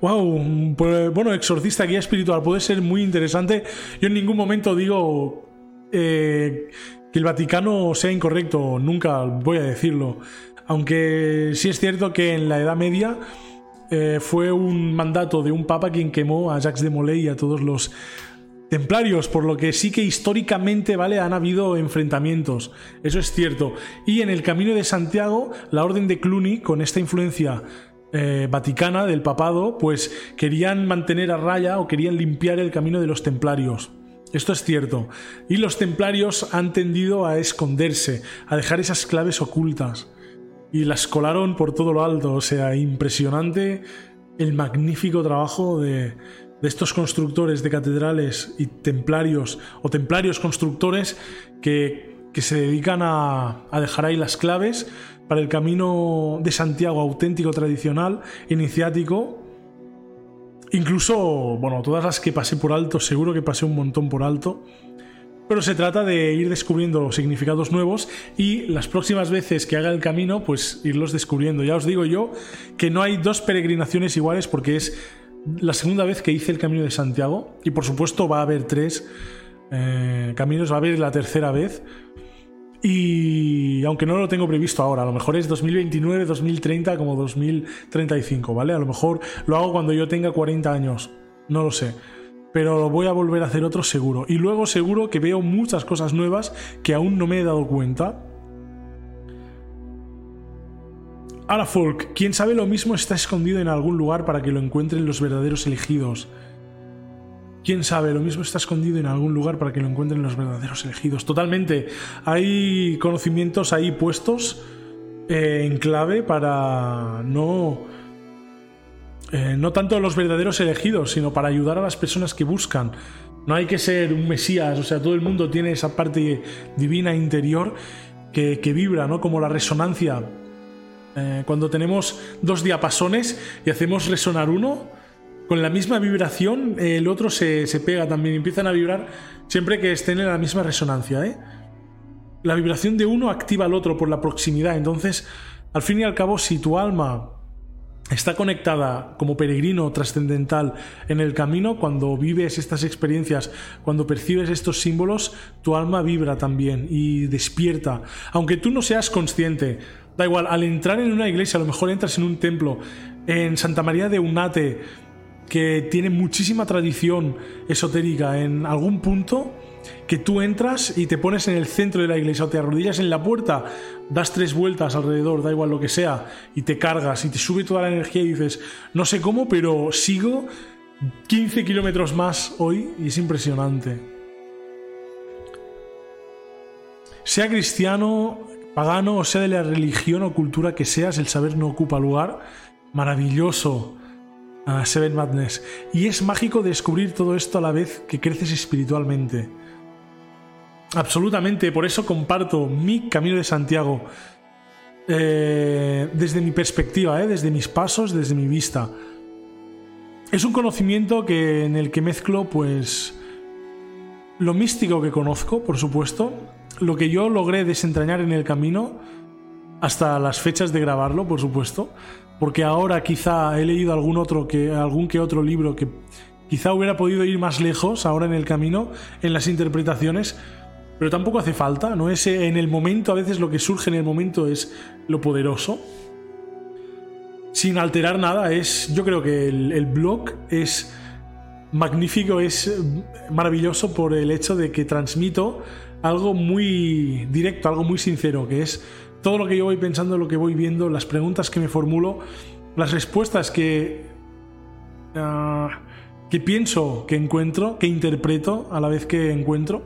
wow, pues, bueno, exorcista, guía espiritual, puede ser muy interesante. Yo en ningún momento digo eh, que el Vaticano sea incorrecto, nunca voy a decirlo. Aunque sí es cierto que en la Edad Media eh, fue un mandato de un papa quien quemó a Jacques de Molay y a todos los templarios, por lo que sí que históricamente, ¿vale? Han habido enfrentamientos, eso es cierto. Y en el Camino de Santiago, la Orden de Cluny, con esta influencia eh, vaticana del papado, pues querían mantener a raya o querían limpiar el camino de los templarios. Esto es cierto. Y los templarios han tendido a esconderse, a dejar esas claves ocultas. Y las colaron por todo lo alto. O sea, impresionante el magnífico trabajo de, estos constructores de catedrales y templarios o templarios constructores que, se dedican a, dejar ahí las claves para el camino de Santiago auténtico, tradicional, iniciático. Incluso, bueno, todas las que pasé por alto, seguro que pasé un montón por alto. Pero se trata de ir descubriendo significados nuevos y las próximas veces que haga el camino, pues irlos descubriendo. Ya os digo yo que no hay dos peregrinaciones iguales porque es la segunda vez que hice el Camino de Santiago, y por supuesto va a haber tres eh, caminos, va a haber la tercera vez. Y aunque no lo tengo previsto ahora, a lo mejor es 2029, 2030 como 2035, ¿vale? A lo mejor lo hago cuando yo tenga 40 años, no lo sé. Pero voy a volver a hacer otro seguro. Y luego seguro que veo muchas cosas nuevas que aún no me he dado cuenta Ahora Folk, quien sabe lo mismo está escondido en algún lugar para que lo encuentren los verdaderos elegidos. Quién sabe, lo mismo está escondido en algún lugar para que lo encuentren los verdaderos elegidos. Totalmente. Hay conocimientos ahí puestos eh, en clave para no. Eh, no tanto los verdaderos elegidos, sino para ayudar a las personas que buscan. No hay que ser un mesías, o sea, todo el mundo tiene esa parte divina interior que, vibra, ¿no? Como la resonancia eh, cuando tenemos dos diapasones y hacemos resonar uno, con la misma vibración el otro se, pega también, empiezan a vibrar siempre que estén en la misma resonancia. ¿eh? La vibración de uno activa al otro por la proximidad, entonces al fin y al cabo si tu alma está conectada como peregrino trascendental en el camino, cuando vives estas experiencias, cuando percibes estos símbolos, tu alma vibra también y despierta, aunque tú no seas consciente Da igual, al entrar en una iglesia, a lo mejor entras en un templo, en Santa María de Unate, que tiene muchísima tradición esotérica en algún punto, que tú entras y te pones en el centro de la iglesia o te arrodillas en la puerta, das tres vueltas alrededor, da igual lo que sea, y te cargas y te sube toda la energía y dices, no sé cómo, pero sigo 15 kilómetros más hoy y es impresionante. Sea cristiano, Pagano, o sea de la religión o cultura que seas, el saber no ocupa lugar. Maravilloso. Seven Madness. Y es mágico descubrir todo esto a la vez que creces espiritualmente. Absolutamente, por eso comparto mi camino de Santiago. Eh, desde mi perspectiva, eh, desde mis pasos, desde mi vista. Es un conocimiento que, en el que mezclo, pues, lo místico que conozco, por supuesto, lo que yo logré desentrañar en el camino, hasta las fechas de grabarlo, por supuesto, porque ahora quizá he leído algún otro que algún que otro libro que quizá hubiera podido ir más lejos ahora en el camino en las interpretaciones, pero tampoco hace falta, no es en el momento a veces lo que surge en el momento es lo poderoso. Sin alterar nada, es yo creo que el, el blog es magnífico, es maravilloso por el hecho de que transmito algo muy directo, algo muy sincero, que es todo lo que yo voy pensando, lo que voy viendo, las preguntas que me formulo, las respuestas que, ah, que pienso que encuentro, que interpreto a la vez que encuentro,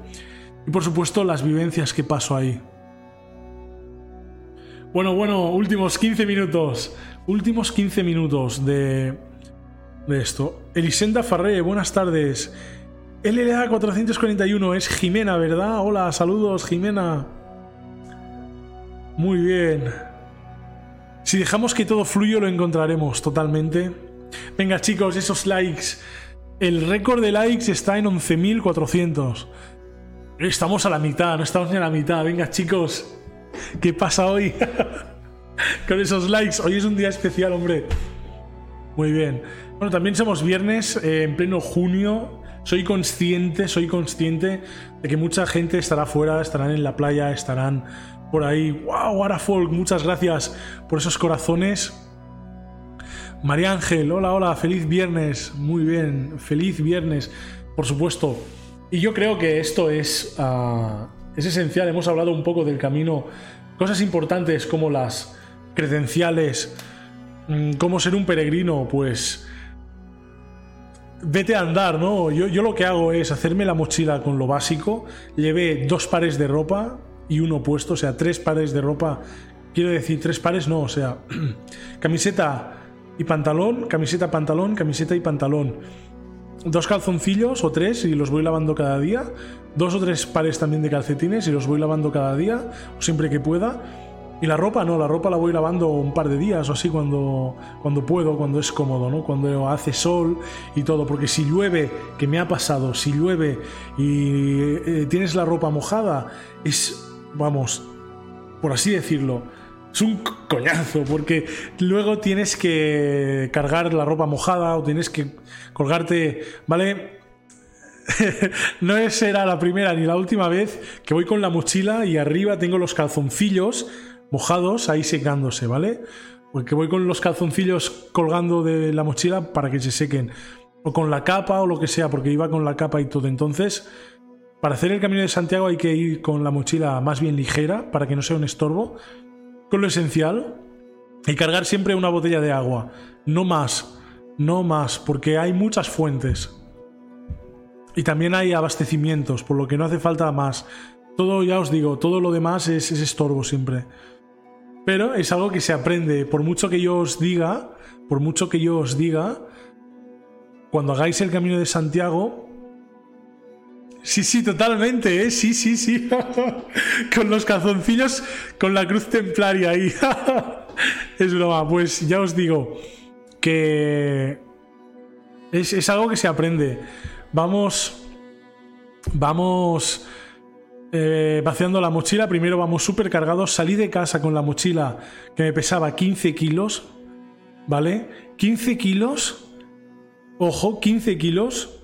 y por supuesto las vivencias que paso ahí. Bueno, bueno, últimos 15 minutos. Últimos 15 minutos de, de esto. Elisenda Farré, buenas tardes. LLA 441 es Jimena, ¿verdad? Hola, saludos, Jimena. Muy bien. Si dejamos que todo fluya, lo encontraremos totalmente. Venga, chicos, esos likes. El récord de likes está en 11.400. Estamos a la mitad, no estamos ni a la mitad. Venga, chicos. ¿Qué pasa hoy? Con esos likes. Hoy es un día especial, hombre. Muy bien. Bueno, también somos viernes, eh, en pleno junio. Soy consciente, soy consciente de que mucha gente estará fuera, estarán en la playa, estarán por ahí. ¡Wow, Arafolk! Muchas gracias por esos corazones. María Ángel, hola, hola, feliz viernes. Muy bien, feliz viernes, por supuesto. Y yo creo que esto es, ah, es esencial. Hemos hablado un poco del camino, cosas importantes como las credenciales, mm, cómo ser un peregrino, pues vete a andar, ¿no? Yo, yo, lo que hago es hacerme la mochila con lo básico, llevé dos pares de ropa y uno puesto, o sea, tres pares de ropa, quiero decir, tres pares no, o sea, camiseta y pantalón, camiseta, pantalón, camiseta y pantalón. Dos calzoncillos o tres y los voy lavando cada día. Dos o tres pares también de calcetines y los voy lavando cada día, o siempre que pueda. Y la ropa no, la ropa la voy lavando un par de días o así cuando, cuando puedo, cuando es cómodo, ¿no? Cuando hace sol y todo. Porque si llueve, que me ha pasado, si llueve y eh, tienes la ropa mojada, es, vamos, por así decirlo, es un coñazo, porque luego tienes que cargar la ropa mojada o tienes que colgarte, ¿vale? no será la primera ni la última vez que voy con la mochila y arriba tengo los calzoncillos mojados ahí secándose, ¿vale? Porque voy con los calzoncillos colgando de la mochila para que se sequen. O con la capa o lo que sea, porque iba con la capa y todo. Entonces, para hacer el camino de Santiago hay que ir con la mochila más bien ligera, para que no sea un estorbo con lo esencial y cargar siempre una botella de agua. No más, no más, porque hay muchas fuentes. Y también hay abastecimientos, por lo que no hace falta más. Todo, ya os digo, todo lo demás es, estorbo siempre. Pero es algo que se aprende. Por mucho que yo os diga, por mucho que yo os diga, cuando hagáis el camino de Santiago, Sí, sí, totalmente, ¿eh? Sí, sí, sí. con los calzoncillos, con la cruz templaria ahí. es broma, pues ya os digo que es, algo que se aprende. Vamos, vamos eh, vaciando la mochila. Primero vamos súper cargados. Salí de casa con la mochila que me pesaba 15 kilos, ¿vale? 15 kilos. Ojo, 15 kilos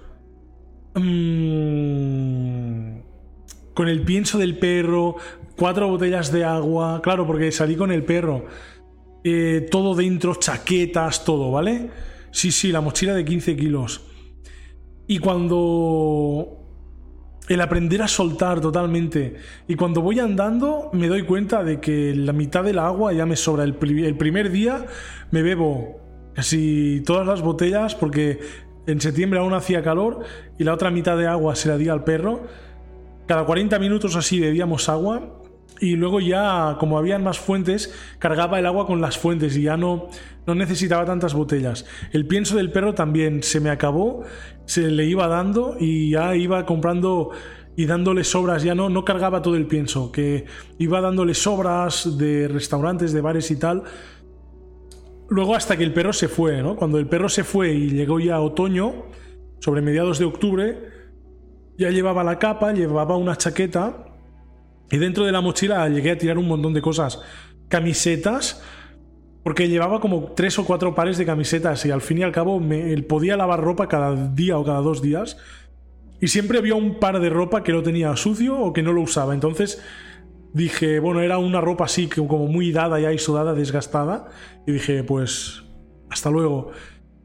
Mm, con el pienso del perro, cuatro botellas de agua, claro, porque salí con el perro. Eh, todo dentro, chaquetas, todo, ¿vale? Sí, sí, la mochila de 15 kilos. Y cuando el aprender a soltar totalmente. Y cuando voy andando me doy cuenta de que la mitad del agua ya me sobra. El, el primer día me bebo casi todas las botellas porque en septiembre aún hacía calor y la otra mitad de agua se la di al perro. Cada 40 minutos así bebíamos agua y luego ya, como habían más fuentes, cargaba el agua con las fuentes y ya no, no necesitaba tantas botellas. El pienso del perro también se me acabó, se le iba dando y ya iba comprando y dándole sobras, ya no, no cargaba todo el pienso, que iba dándole sobras de restaurantes, de bares y tal Luego hasta que el perro se fue, ¿no? Cuando el perro se fue y llegó ya otoño, sobre mediados de octubre, ya llevaba la capa, llevaba una chaqueta y dentro de la mochila llegué a tirar un montón de cosas. Camisetas, porque llevaba como tres o cuatro pares de camisetas y al fin y al cabo me, podía lavar ropa cada día o cada dos días. Y siempre había un par de ropa que lo tenía sucio o que no lo usaba. Entonces dije, bueno, era una ropa así, como muy dada ya y sudada, desgastada. Y dije, pues, hasta luego.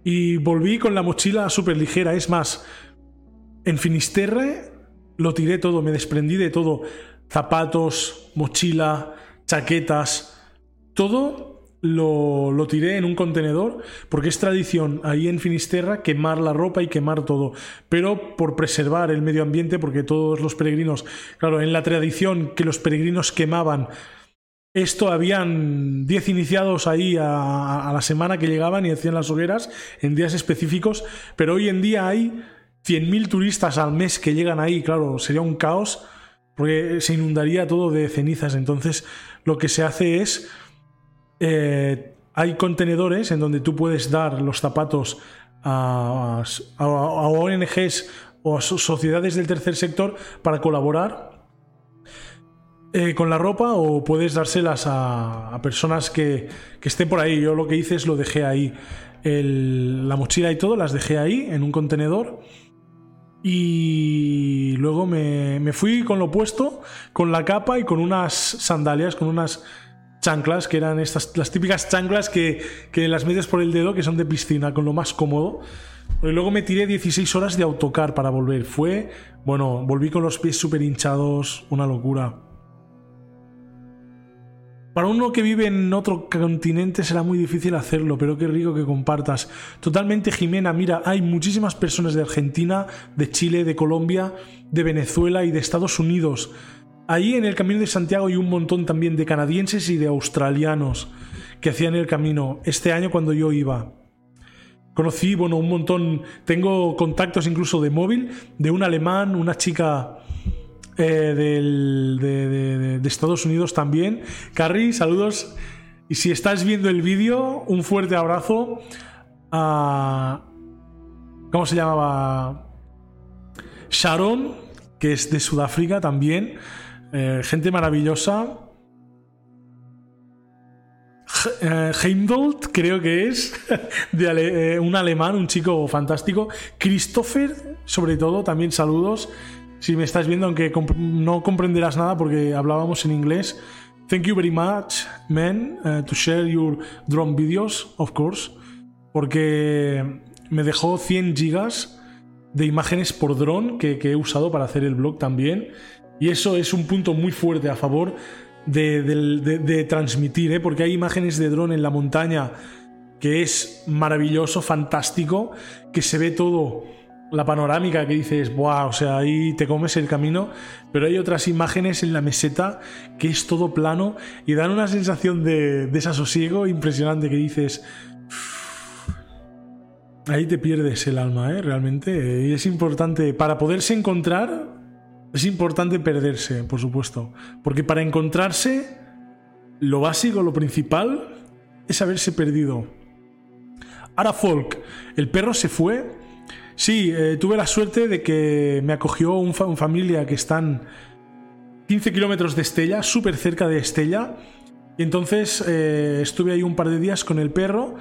Y volví con la mochila súper ligera. Es más, en Finisterre lo tiré todo, me desprendí de todo. Zapatos, mochila, chaquetas, todo lo, lo, tiré en un contenedor porque es tradición ahí en Finisterra quemar la ropa y quemar todo, pero por preservar el medio ambiente porque todos los peregrinos, claro, en la tradición que los peregrinos quemaban esto habían 10 iniciados ahí a, a, la semana que llegaban y hacían las hogueras en días específicos, pero hoy en día hay 100.000 turistas al mes que llegan ahí, claro, sería un caos porque se inundaría todo de cenizas, entonces lo que se hace es eh, hay contenedores en donde tú puedes dar los zapatos a, ONGs o a sociedades del tercer sector para colaborar eh, con la ropa o puedes dárselas a, personas que, estén por ahí. Yo lo que hice es lo dejé ahí. la mochila y todo las dejé ahí en un contenedor. Y luego me, fui con lo puesto, con la capa y con unas sandalias, con unas chanclas, que eran estas, las típicas chanclas que, que las metes por el dedo, que son de piscina, con lo más cómodo. Y luego me tiré 16 horas de autocar para volver. Fue, bueno, volví con los pies súper hinchados, una locura. Para uno que vive en otro continente será muy difícil hacerlo, pero qué rico que compartas. Totalmente, Jimena, mira, hay muchísimas personas de Argentina, de Chile, de Colombia, de Venezuela y de Estados Unidos. Ahí en el Camino de Santiago hay un montón también de canadienses y de australianos que hacían el camino este año cuando yo iba. Conocí, bueno, un montón, tengo contactos incluso de móvil, de un alemán, una chica eh, de, Estados Unidos también. Carrie, saludos. Y si estás viendo el vídeo, un fuerte abrazo a... ¿Cómo se llamaba? Sharon, que es de Sudáfrica también. Eh, gente maravillosa. Eh, Heimdold, creo que es, de un alemán, un chico fantástico. Christopher, sobre todo, también saludos si me estás viendo, aunque no comprenderás nada porque hablábamos en inglés. Thank you very much, man, to share your drone videos, of course, porque me dejó 100 gigas de imágenes por drone que, he usado para hacer el blog también. Y eso es un punto muy fuerte a favor de, transmitir, ¿eh? porque hay imágenes de drone en la montaña que es maravilloso, fantástico, que se ve todo la panorámica que dices, ¡buah! O sea, ahí te comes el camino, pero hay otras imágenes en la meseta que es todo plano y dan una sensación de desasosiego impresionante que dices, ahí te pierdes el alma, ¿eh? Realmente. Y es importante, para poderse encontrar, es importante perderse, por supuesto. Porque para encontrarse, lo básico, lo principal, es haberse perdido. Ahora Folk, el perro se fue Sí, eh, tuve la suerte de que me acogió un, familia que están 15 kilómetros de Estella, súper cerca de Estella. Y entonces eh, estuve ahí un par de días con el perro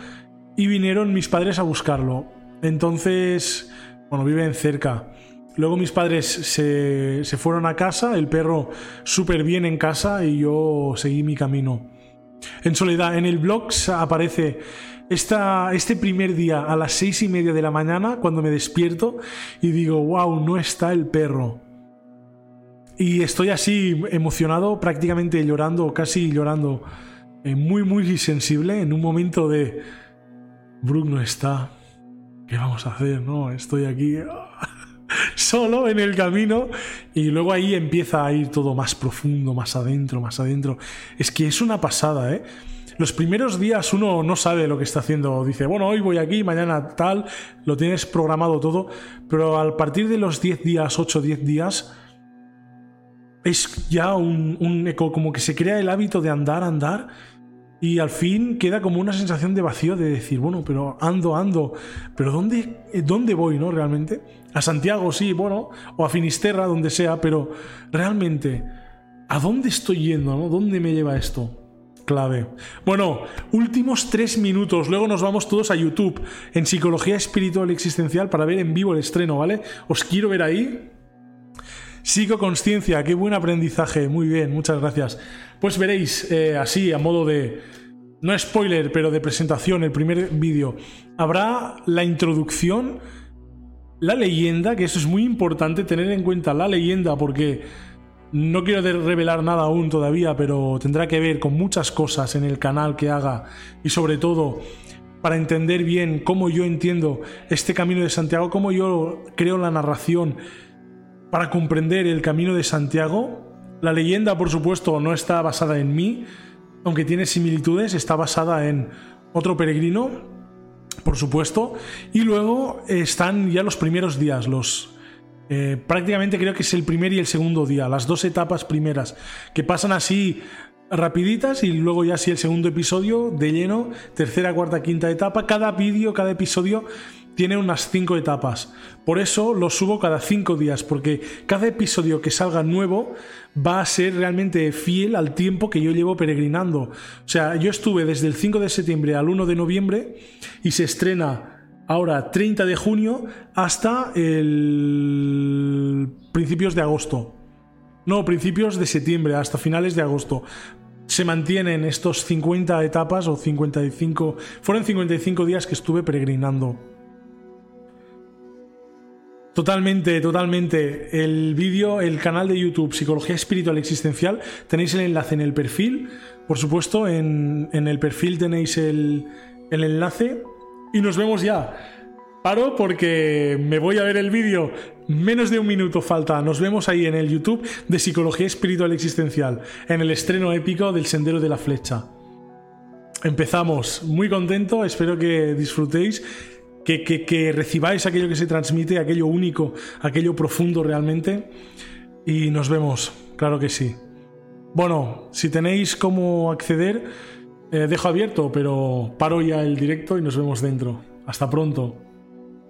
y vinieron mis padres a buscarlo. Entonces, bueno, viven cerca. Luego mis padres se, se fueron a casa, el perro súper bien en casa y yo seguí mi camino. En soledad, en el blog aparece este primer día a las seis y media de la mañana cuando me despierto y digo, wow, no está el perro. Y estoy así emocionado, prácticamente llorando, casi llorando, eh, muy, muy sensible, en un momento de, Brooke no está, ¿qué vamos a hacer? No, estoy aquí solo en el camino y luego ahí empieza a ir todo más profundo, más adentro, más adentro. Es que es una pasada, ¿eh? los primeros días uno no sabe lo que está haciendo. Dice, bueno, hoy voy aquí, mañana tal, lo tienes programado todo, pero al partir de los 10 días, 8, 10 días, es ya un, eco, como que se crea el hábito de andar, andar, y al fin queda como una sensación de vacío de decir, bueno, pero ando, ando, pero ¿dónde, dónde voy, no? Realmente. A Santiago, sí, bueno, o a Finisterra, donde sea, pero realmente, ¿a dónde estoy yendo, no? ¿Dónde me lleva esto? clave. Bueno, últimos tres minutos, luego nos vamos todos a YouTube en Psicología Espiritual Existencial para ver en vivo el estreno, ¿vale? Os quiero ver ahí. Psicoconsciencia, qué buen aprendizaje, muy bien, muchas gracias. Pues veréis, eh, así, a modo de, no spoiler, pero de presentación, el primer vídeo, habrá la introducción, la leyenda, que eso es muy importante tener en cuenta la leyenda porque no quiero revelar nada aún todavía, pero tendrá que ver con muchas cosas en el canal que haga y sobre todo para entender bien cómo yo entiendo este camino de Santiago, cómo yo creo la narración para comprender el camino de Santiago. La leyenda, por supuesto, no está basada en mí, aunque tiene similitudes, está basada en otro peregrino, por supuesto, y luego están ya los primeros días, los eh, prácticamente creo que es el primer y el segundo día, las dos etapas primeras, que pasan así rapiditas y luego ya así el segundo episodio de lleno, tercera, cuarta, quinta etapa. Cada vídeo, cada episodio tiene unas 5 etapas. Por eso lo subo cada 5 días, porque cada episodio que salga nuevo va a ser realmente fiel al tiempo que yo llevo peregrinando. O sea, yo estuve desde el 5 de septiembre al 1 de noviembre y se estrena ahora 30 de junio hasta el principios de agosto. No, principios de septiembre, hasta finales de agosto. Se mantienen estos 50 etapas o 55... Fueron 55 días que estuve peregrinando. Totalmente, totalmente. El vídeo, el canal de YouTube Psicología Espiritual Existencial, tenéis el enlace en el perfil. Por supuesto, en, el perfil tenéis el, el enlace. Y nos vemos ya. Paro porque me voy a ver el vídeo. Menos de un minuto falta. Nos vemos ahí en el YouTube de Psicología Espiritual Existencial, en el estreno épico del Sendero de la Flecha. Empezamos. Muy contento, espero que disfrutéis que, recibáis aquello que se transmite, aquello único, aquello profundo realmente. Y nos vemos, claro que sí. Bueno, si tenéis cómo acceder, eh, dejo abierto, pero paro ya el directo y nos vemos dentro. Hasta pronto.